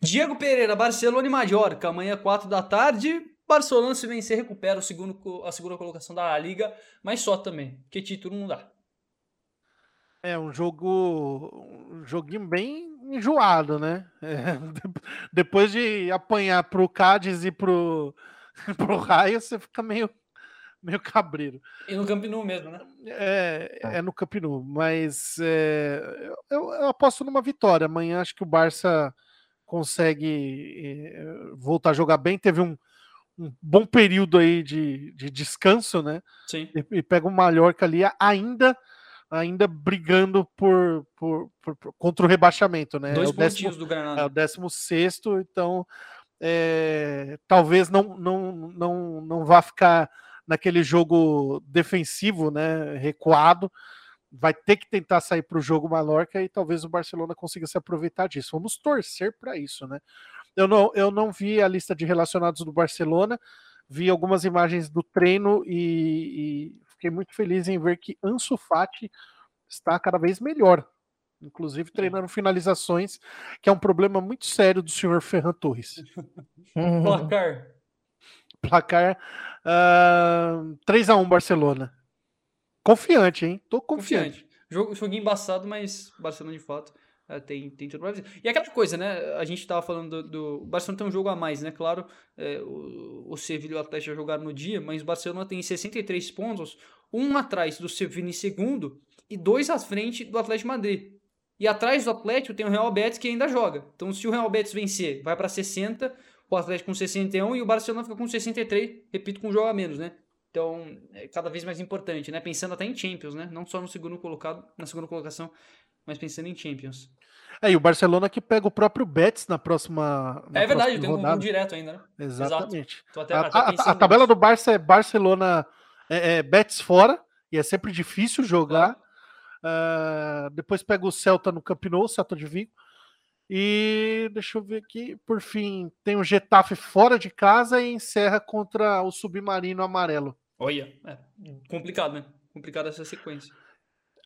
Diego Pereira, Barcelona e Mallorca, amanhã, quatro da tarde. Barcelona, se vencer, recupera o segundo, a segunda colocação da Liga, mas só também, porque título não dá. É um jogo, um joguinho bem enjoado, né? [LAUGHS] É, depois de apanhar pro Cádiz e pro, [LAUGHS] pro Raio, você fica meio, meio cabreiro. E no Camp Nou mesmo, né? É, é no Camp Nou, mas é, eu, eu, aposto numa vitória. Amanhã acho que o Barça consegue é, voltar a jogar bem. Teve um, um bom período aí de, de descanso, né? Sim. E, e pega o Mallorca ali ainda ainda brigando por, por, por, por, contra o rebaixamento, né? Dois é o décimo, do Granada. É o 16 então é, talvez não, não, não, não vá ficar naquele jogo defensivo, né? Recuado. Vai ter que tentar sair para o jogo Mallorca e talvez o Barcelona consiga se aproveitar disso. Vamos torcer para isso, né? Eu não, eu não vi a lista de relacionados do Barcelona, vi algumas imagens do treino e, e fiquei muito feliz em ver que Ansu Fati está cada vez melhor, inclusive treinando finalizações, que é um problema muito sério do senhor Ferran Torres. [LAUGHS] Placar. Placar uh, 3 a 1 Barcelona. Confiante, hein? Tô confiante. confiante. Jogo, joguinho embaçado, mas Barcelona de fato tem, tem tudo pra ver. E aquela coisa, né? A gente tava falando do, do. O Barcelona tem um jogo a mais, né? Claro, é, o, o Sevilla e o Atlético já jogaram no dia, mas o Barcelona tem 63 pontos, um atrás do Sevilla em segundo e dois à frente do Atlético Madrid. E atrás do Atlético tem o Real Betis que ainda joga. Então, se o Real Betis vencer, vai para 60, o Atlético com 61 e o Barcelona fica com 63, repito, com um jogo a menos, né? Então, é cada vez mais importante, né? Pensando até em Champions, né? Não só no segundo colocado, na segunda colocação, mas pensando em Champions. É, e o Barcelona que pega o próprio Betis na próxima. Na é verdade, tem um, um, direto ainda, né? Exatamente. Até, a, até a, a, tabela do Barça é Barcelona, é, é, Betis fora, e é sempre difícil jogar. Uh, depois pega o Celta no Camp Nou, Celta de Vigo. E deixa eu ver aqui, por fim, tem o Getafe fora de casa e encerra contra o Submarino Amarelo. Olha, é complicado, né? Complicado essa sequência.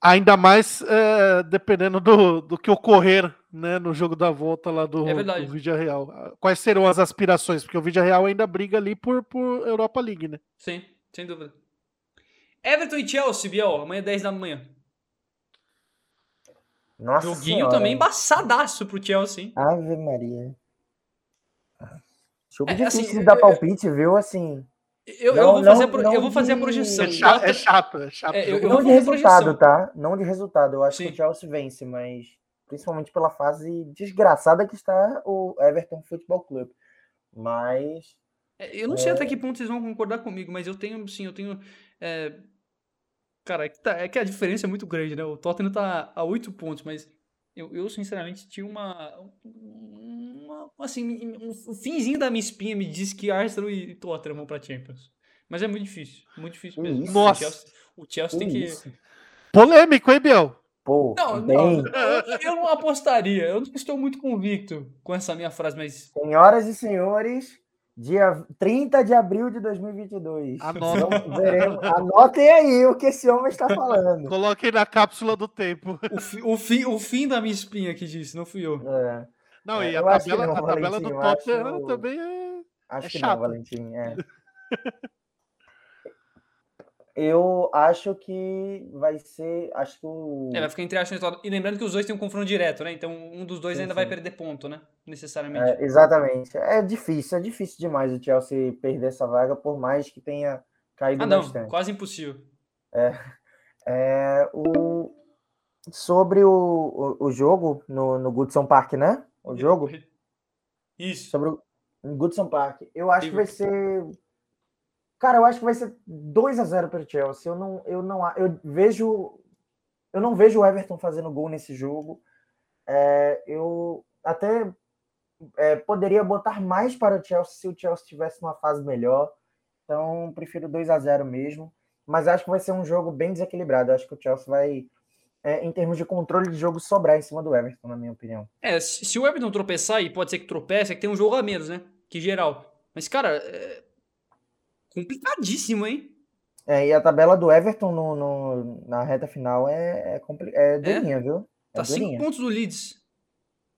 Ainda mais é, dependendo do, do que ocorrer né, no jogo da volta lá do, é do Vídeo Real. Quais serão as aspirações? Porque o Vídeo Real ainda briga ali por, por Europa League, né? Sim, sem dúvida. Everton e Chelsea, Biel, amanhã 10 da manhã. Nossa Joguinho senhora. também embaçadaço pro Chelsea. Ave Maria. Jogo É, difícil assim, de dar eu- palpite, viu? Assim, Eu, eu Não, vou, fazer a não- pro- não eu vou fazer a de- projeção. É chato, é chato. É chato. É, eu- eu não vou de fazer resultado, projeção. tá? Não de resultado. Eu acho Sim. que o Chelsea vence, mas principalmente pela fase desgraçada que está o Everton Futebol Clube. Mas É, Eu não sei até que ponto vocês vão concordar comigo, mas eu tenho, sim, eu tenho. é, Cara, é que, tá- é que a diferença é muito grande, né? O Tottenham tá a 8 pontos, mas eu, eu sinceramente tinha uma. Assim, um, o finzinho da minha espinha me diz que Arsenal e Tottenham vão pra Champions. Mas é muito difícil, muito difícil Que mesmo. isso? O Nossa. Chelsea, o Chelsea que tem que. isso? Polêmico, hein, Biel? Pô, Não, bem, não, eu, eu não apostaria. Eu não estou muito convicto com essa minha frase, mas senhoras e senhores, dia 30 de abril de 2022. Anota. Então, veremos. Anotem aí o que esse homem está falando. Coloquei na cápsula do tempo. o, fi, o, fim, o fim da minha espinha que disse, não fui eu. É, Não, É, e a acho tabela, não, a tabela do Tottenham acho- também é. acho É que chato. não, Valentim. é. [LAUGHS] Eu acho que vai ser. Acho que o. É, vai ficar entre Arsenal e. E lembrando que os dois têm um confronto direto, né? Então um dos dois Sim, ainda vai sim. perder ponto, né? Necessariamente. É, exatamente. É difícil, é difícil demais o Chelsea perder essa vaga, por mais que tenha caído ah, não. bastante. Quase impossível. É, o, sobre o, o, o jogo no, no Goodson Park, né? O jogo Isso. sobre o Goodson Park. Eu acho que vai ser. Cara, eu acho que vai ser 2 a 0 para o Chelsea. Eu não, eu não, eu vejo, eu não vejo o Everton fazendo gol nesse jogo. É, eu até é, poderia botar mais para o Chelsea se o Chelsea tivesse uma fase melhor. Então, prefiro 2 a 0 mesmo. Mas acho que vai ser um jogo bem desequilibrado. Acho que o Chelsea vai, é, em termos de controle de jogo, sobrar em cima do Everton, na minha opinião. É, se, o Everton tropeçar, e pode ser que tropece, é que tem um jogo a menos, né? Que geral. Mas, cara, é complicadíssimo, hein? É, e a tabela do Everton no, no- na reta final é, é, compli- é durinha, viu? É Tá cinco durinha. pontos do Leeds.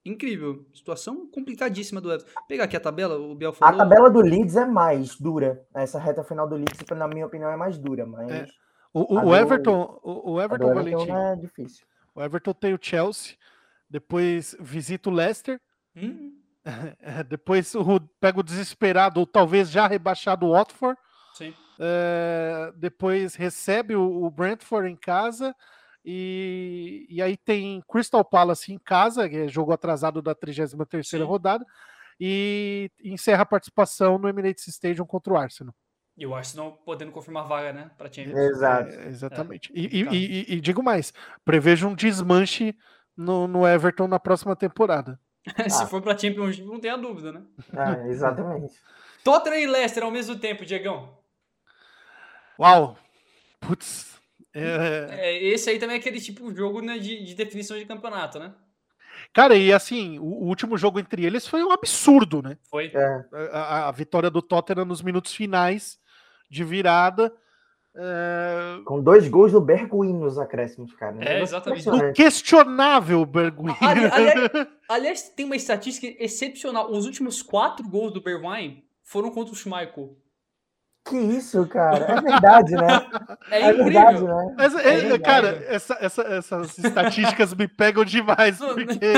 incrível. Situação complicadíssima do Everton. Vou pegar aqui a tabela, o Biel falou. A tabela do Leeds é mais dura. Essa reta final do Leeds, na minha opinião, é mais dura, mas. É. O, o, o Everton, o, o Everton, Valentim, é difícil. O Everton tem o Chelsea, depois visita o Leicester. Hum. [LAUGHS] depois o, pega o desesperado, ou talvez já rebaixado o Watford. Sim. É, depois recebe o, o, Brentford em casa. E, e aí tem Crystal Palace em casa, que é jogo atrasado da 33 Sim. rodada. E encerra a participação no Emirates Stadium contra o Arsenal. E o Arsenal podendo confirmar vaga, né? Para Champions. Exato. É, exatamente. É. E, e, e, e, digo mais: prevejo um desmanche no, no Everton na próxima temporada. [LAUGHS] Se ah. for para Champions, não tenha dúvida, né? É, exatamente. [LAUGHS] Tottenham e Leicester ao mesmo tempo, Diegão. Uau! Putz. É... é... esse aí também é aquele tipo de jogo né, de, de definição de campeonato, né? Cara, e assim, o, o, último jogo entre eles foi um absurdo, né? Foi. É. A, a, vitória do Tottenham nos minutos finais de virada. É... Com dois gols do Bergwijn nos acréscimos, cara. É, exatamente. Do questionável Bergwijn. Ali, aliás, [LAUGHS] aliás, tem uma estatística excepcional. Os últimos quatro gols do Bergwijn foram contra o Schmeichel. Que isso, cara? É verdade, né? [LAUGHS] É, é verdade, né? Mas, é, é verdade. Cara, essa, essa, essas estatísticas me pegam demais, porque.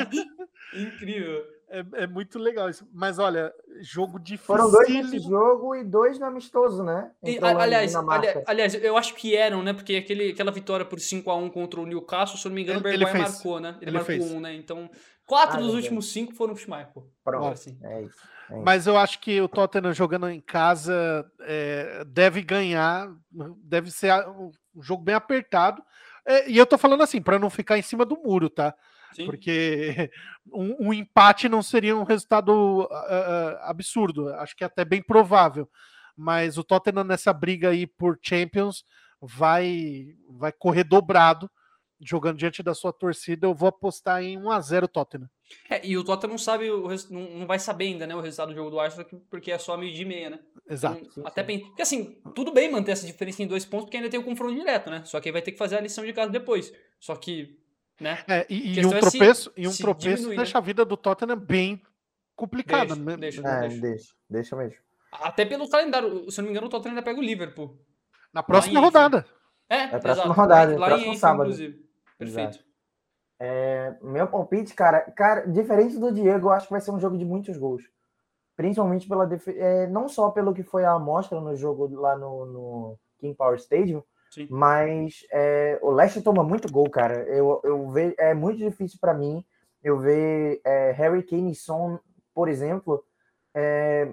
[LAUGHS] incrível. É, é, muito legal isso. Mas olha, jogo difícil. Foram dois nesse jogo e dois no amistoso, né? E, aliás, aliás, aliás, eu acho que eram, né? Porque aquele, aquela vitória por 5x1 contra o Newcastle, se eu não me engano, ele, o Bergwijn marcou, né? Ele, ele marcou fez. um, né? Então, quatro ah, dos últimos cinco foram pro Schmeichel. Pronto, assim. é isso. É Mas eu acho que o Tottenham jogando em casa é, deve ganhar, deve ser um jogo bem apertado. É, e eu tô falando assim, para não ficar em cima do muro, tá? Sim. Porque [LAUGHS] um, um, empate não seria um resultado uh, absurdo, acho que é até bem provável. Mas o Tottenham nessa briga aí por Champions vai, vai correr dobrado jogando diante da sua torcida, eu vou apostar em 1 a 0 Tottenham. É, e o Tottenham não sabe, não, vai saber ainda, né, o resultado do jogo do Arsenal, porque é só meio de meia, né? Exato. Então, até sim. Porque assim, tudo bem manter essa diferença em dois pontos, porque ainda tem o confronto direto, né? Só que aí vai ter que fazer a lição de casa depois. Só que, né? É, e, e um tropeço, é se, e um tropeço diminuir, deixa né? a vida do Tottenham bem complicada. Deixa, né? deixa, é, deixa. deixa, deixa mesmo. Até pelo calendário, se eu não me engano, o Tottenham ainda pega o Liverpool. Na próxima rodada. É, é a próxima exato. rodada, lá, próximo em sábado. Inclusive. Perfeito. É, meu palpite, cara, cara, diferente do Diego, eu acho que vai ser um jogo de muitos gols. Principalmente pela é, não só pelo que foi a amostra no jogo lá no, no King Power Stadium, Sim. mas é, o Leicester toma muito gol, cara. Eu, eu vejo, é muito difícil para mim eu ver é, Harry Kane e Son, por exemplo, é,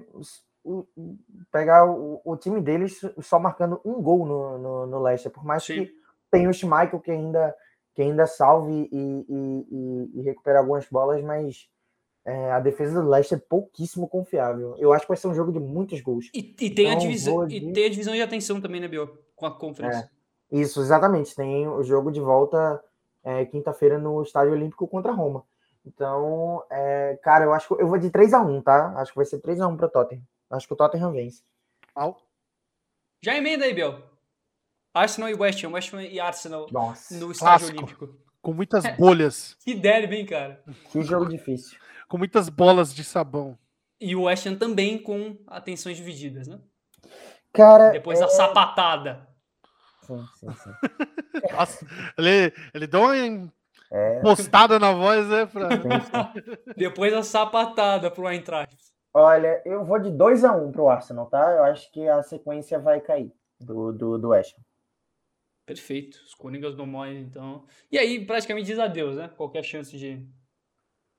pegar o, o, time deles só marcando um gol no, no, no Leicester, por mais Sim. que tenha o Schmeichel que ainda que ainda salve e, e, e, e recupere algumas bolas, mas é, a defesa do Leicester é pouquíssimo confiável. Eu acho que vai ser um jogo de muitos gols. E, e tem, então, a divisão, de... e tem a divisão de atenção também, né, Bio? Com a conferência. É, isso, exatamente. Tem o jogo de volta é, quinta-feira no Estádio Olímpico contra a Roma. Então, é, cara, eu acho que eu vou de 3 a 1 tá? Acho que vai ser 3 a 1 para o Tottenham. Acho que o Tottenham vence. Já emenda aí, Biel. Arsenal e West Ham, West Ham e Arsenal Nossa, no estádio olímpico. Com muitas bolhas. que derby, hein, cara? Que jogo difícil. Com muitas bolas de sabão. E o West Ham também com atenções divididas, né? Cara. Depois é... da sapatada. Sim, sim, sim. [LAUGHS] Nossa, ele, ele deu uma é... postada na voz, né? Pra... Sim, sim. Depois da sapatada pro Eintracht. Olha, eu vou de 2x1 um pro Arsenal, tá? Eu acho que a sequência vai cair do, do, do West Ham. Perfeito. Os Coringas do Moyes, então. E aí, praticamente diz adeus, né? Qualquer chance de.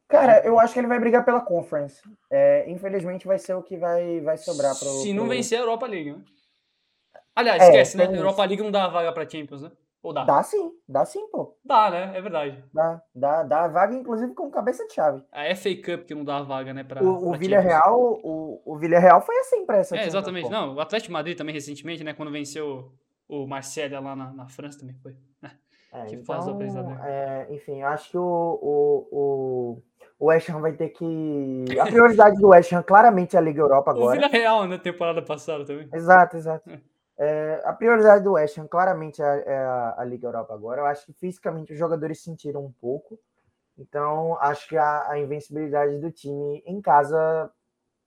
Cara, eu acho que ele vai brigar pela Conference. É, infelizmente vai ser o que vai, vai sobrar para Se não vencer a Europa League, né? Aliás, é, esquece, né? Isso. Europa League não dá vaga para Champions, né? Ou dá? Dá sim, dá sim, pô. Dá, né? É verdade. Dá, dá, dá vaga, inclusive, com cabeça de chave. A FA Cup que não dá vaga, né? Pra, o o Villarreal, o, o Villarreal foi assim pra essa É, exatamente. Não, o Atlético Madrid também recentemente, né? Quando venceu o Marcelo lá na, na França também foi. Né? É, que então, faz a é, Enfim, eu acho que o, o, o, o West Ham vai ter que. A prioridade do West Ham claramente é a Liga Europa agora. O Vila Real, né? Temporada passada também. Exato, exato. É. a prioridade do West Ham claramente é, é a, a, Liga Europa agora. Eu acho que fisicamente os jogadores sentiram um pouco. Então, acho que a, a invencibilidade do time em casa,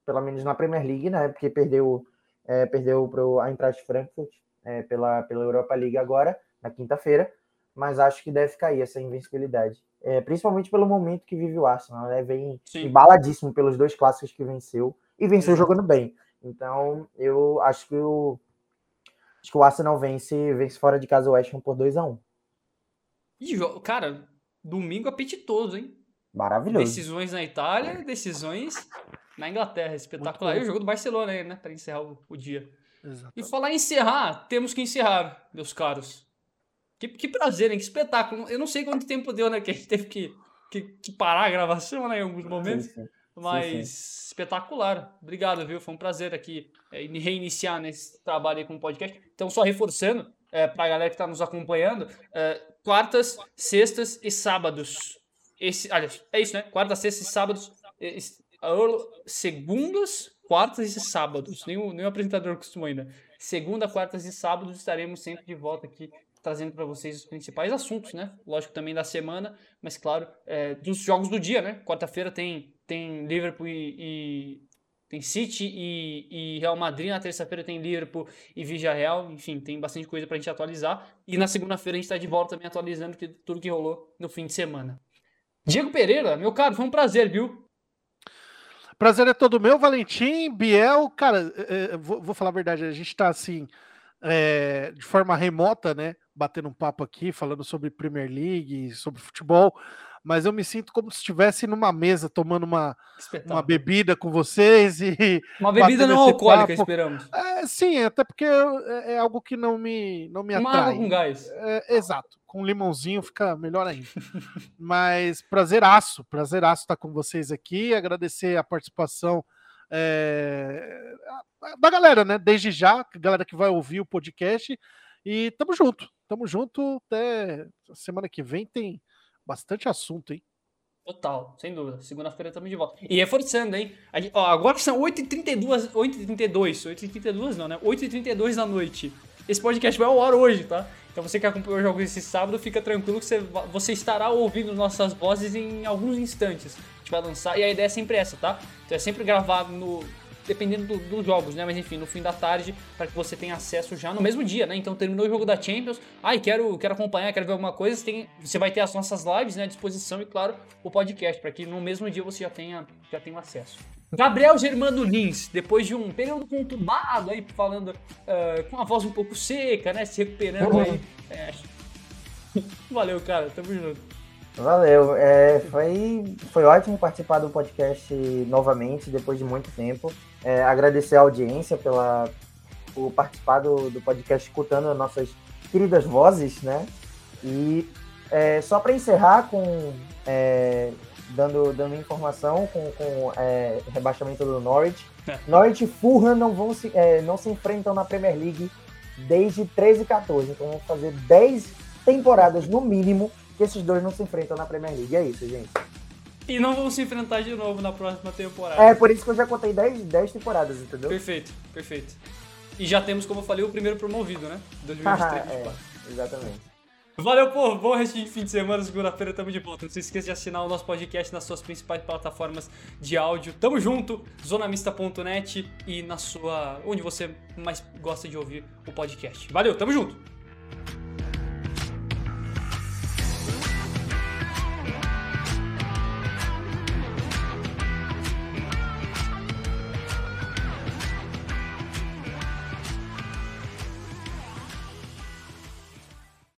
pelo menos na Premier League, né? Porque perdeu, é, perdeu para o Eintracht Frankfurt é, pela, pela Europa League agora, na quinta-feira. Mas acho que deve cair essa invencibilidade. É, principalmente pelo momento que vive o Arsenal, né? Vem Sim. embaladíssimo pelos dois clássicos que venceu e venceu jogando bem. Então, eu acho que o, acho que o Arsenal vence, vence fora de casa o West Ham por 2 a 1 E, cara, domingo apetitoso, hein? Maravilhoso. Decisões na Itália, decisões na Inglaterra. Espetacular. E o jogo do Barcelona aí, né? Para encerrar o, o dia. Exatamente. E falar em encerrar, temos que encerrar, meus caros. Que, que prazer, hein? Que espetáculo. Eu não sei quanto tempo deu, né? Que a gente teve que, que, que parar a gravação, né? Em alguns momentos. Sim, sim. Mas sim, espetacular. Obrigado, viu? Foi um prazer aqui é, reiniciar nesse trabalho aí com o podcast. Então, só reforçando, é, para a galera que está nos acompanhando, é, quartas, sextas e sábados. Esse, aliás, é isso, né? Quartas, sextas e sábados. segundas, quartas e sábados. Nenhum, nenhum apresentador costuma ainda. Segunda, quartas e sábados estaremos sempre de volta aqui trazendo para vocês os principais assuntos, né? Lógico também da semana, mas claro, é, dos jogos do dia, né? Quarta-feira tem, tem Liverpool e, e, tem City e, e, Real Madrid, na terça-feira tem Liverpool e Real, enfim, tem bastante coisa para a gente atualizar. E na segunda-feira a gente está de volta também atualizando tudo que rolou no fim de semana. Diego Pereira, meu caro, foi um prazer, viu? Prazer é todo meu, Valentim, Biel, cara, é, é, vou, vou, falar a verdade, a gente está assim, é, de forma remota, né? Batendo um papo aqui, falando sobre Premier League, sobre futebol, mas eu me sinto como se estivesse numa mesa tomando uma, uma bebida com vocês e. [LAUGHS] Uma bebida não alcoólica, papo. esperamos. É, sim, até porque é, é, algo que não me, não me atrai. Água com gás. É, exato. Com limãozinho fica melhor ainda. mas prazeraço, prazeraço estar com vocês aqui, agradecer a participação é, da galera, né? Desde já, galera que vai ouvir o podcast. E tamo junto, tamo junto. Até semana que vem tem bastante assunto, hein? Total, sem dúvida. Segunda-feira estamos de volta. E reforçando, hein? Gente, ó, agora são 8h32, 8h32, 8h32 não, né? 8h32 da noite. Esse podcast vai ao ar hoje, tá? Então você que acompanhou o jogo esse sábado, fica tranquilo que você, você estará ouvindo nossas vozes em alguns instantes. A gente vai lançar, e a ideia é sempre essa, tá? Então é sempre gravado no, dependendo do, dos jogos, né? Mas enfim, no fim da tarde, para que você tenha acesso já no mesmo dia, né? Então terminou o jogo da Champions, ai, quero, quero acompanhar, quero ver alguma coisa, você, tem, você vai ter as nossas lives né, à disposição e, claro, o podcast, para que no mesmo dia você já tenha, já tenha acesso. Gabriel Germano Lins, depois de um período conturbado aí, falando uh, com a voz um pouco seca, né? Se recuperando uhum. aí. É. [LAUGHS] Valeu, cara. Tamo junto. Valeu. É, foi, foi ótimo participar do podcast novamente, depois de muito tempo. É, agradecer a audiência pela, por participar do, do podcast, escutando nossas queridas vozes, né? E é, só para encerrar com é, dando, dando informação com, com é, rebaixamento do Norwich. Norwich e Fulham não, vão se, é, não se enfrentam na Premier League desde 13 e 14. Então vão fazer 10 temporadas no mínimo que esses dois não se enfrentam na Premier League. É isso, gente. E não vão se enfrentar de novo na próxima temporada. É, por isso que eu já contei 10, 10 temporadas, entendeu? Perfeito, perfeito. E já temos, como eu falei, o primeiro promovido, né? 2023. [LAUGHS] é, exatamente. Valeu, pô. Bom resto de fim de semana. Segunda-feira tamo de volta. Não se esqueça de assinar o nosso podcast nas suas principais plataformas de áudio. Tamo junto, zonamista.net e na sua. onde você mais gosta de ouvir o podcast. Valeu, tamo junto!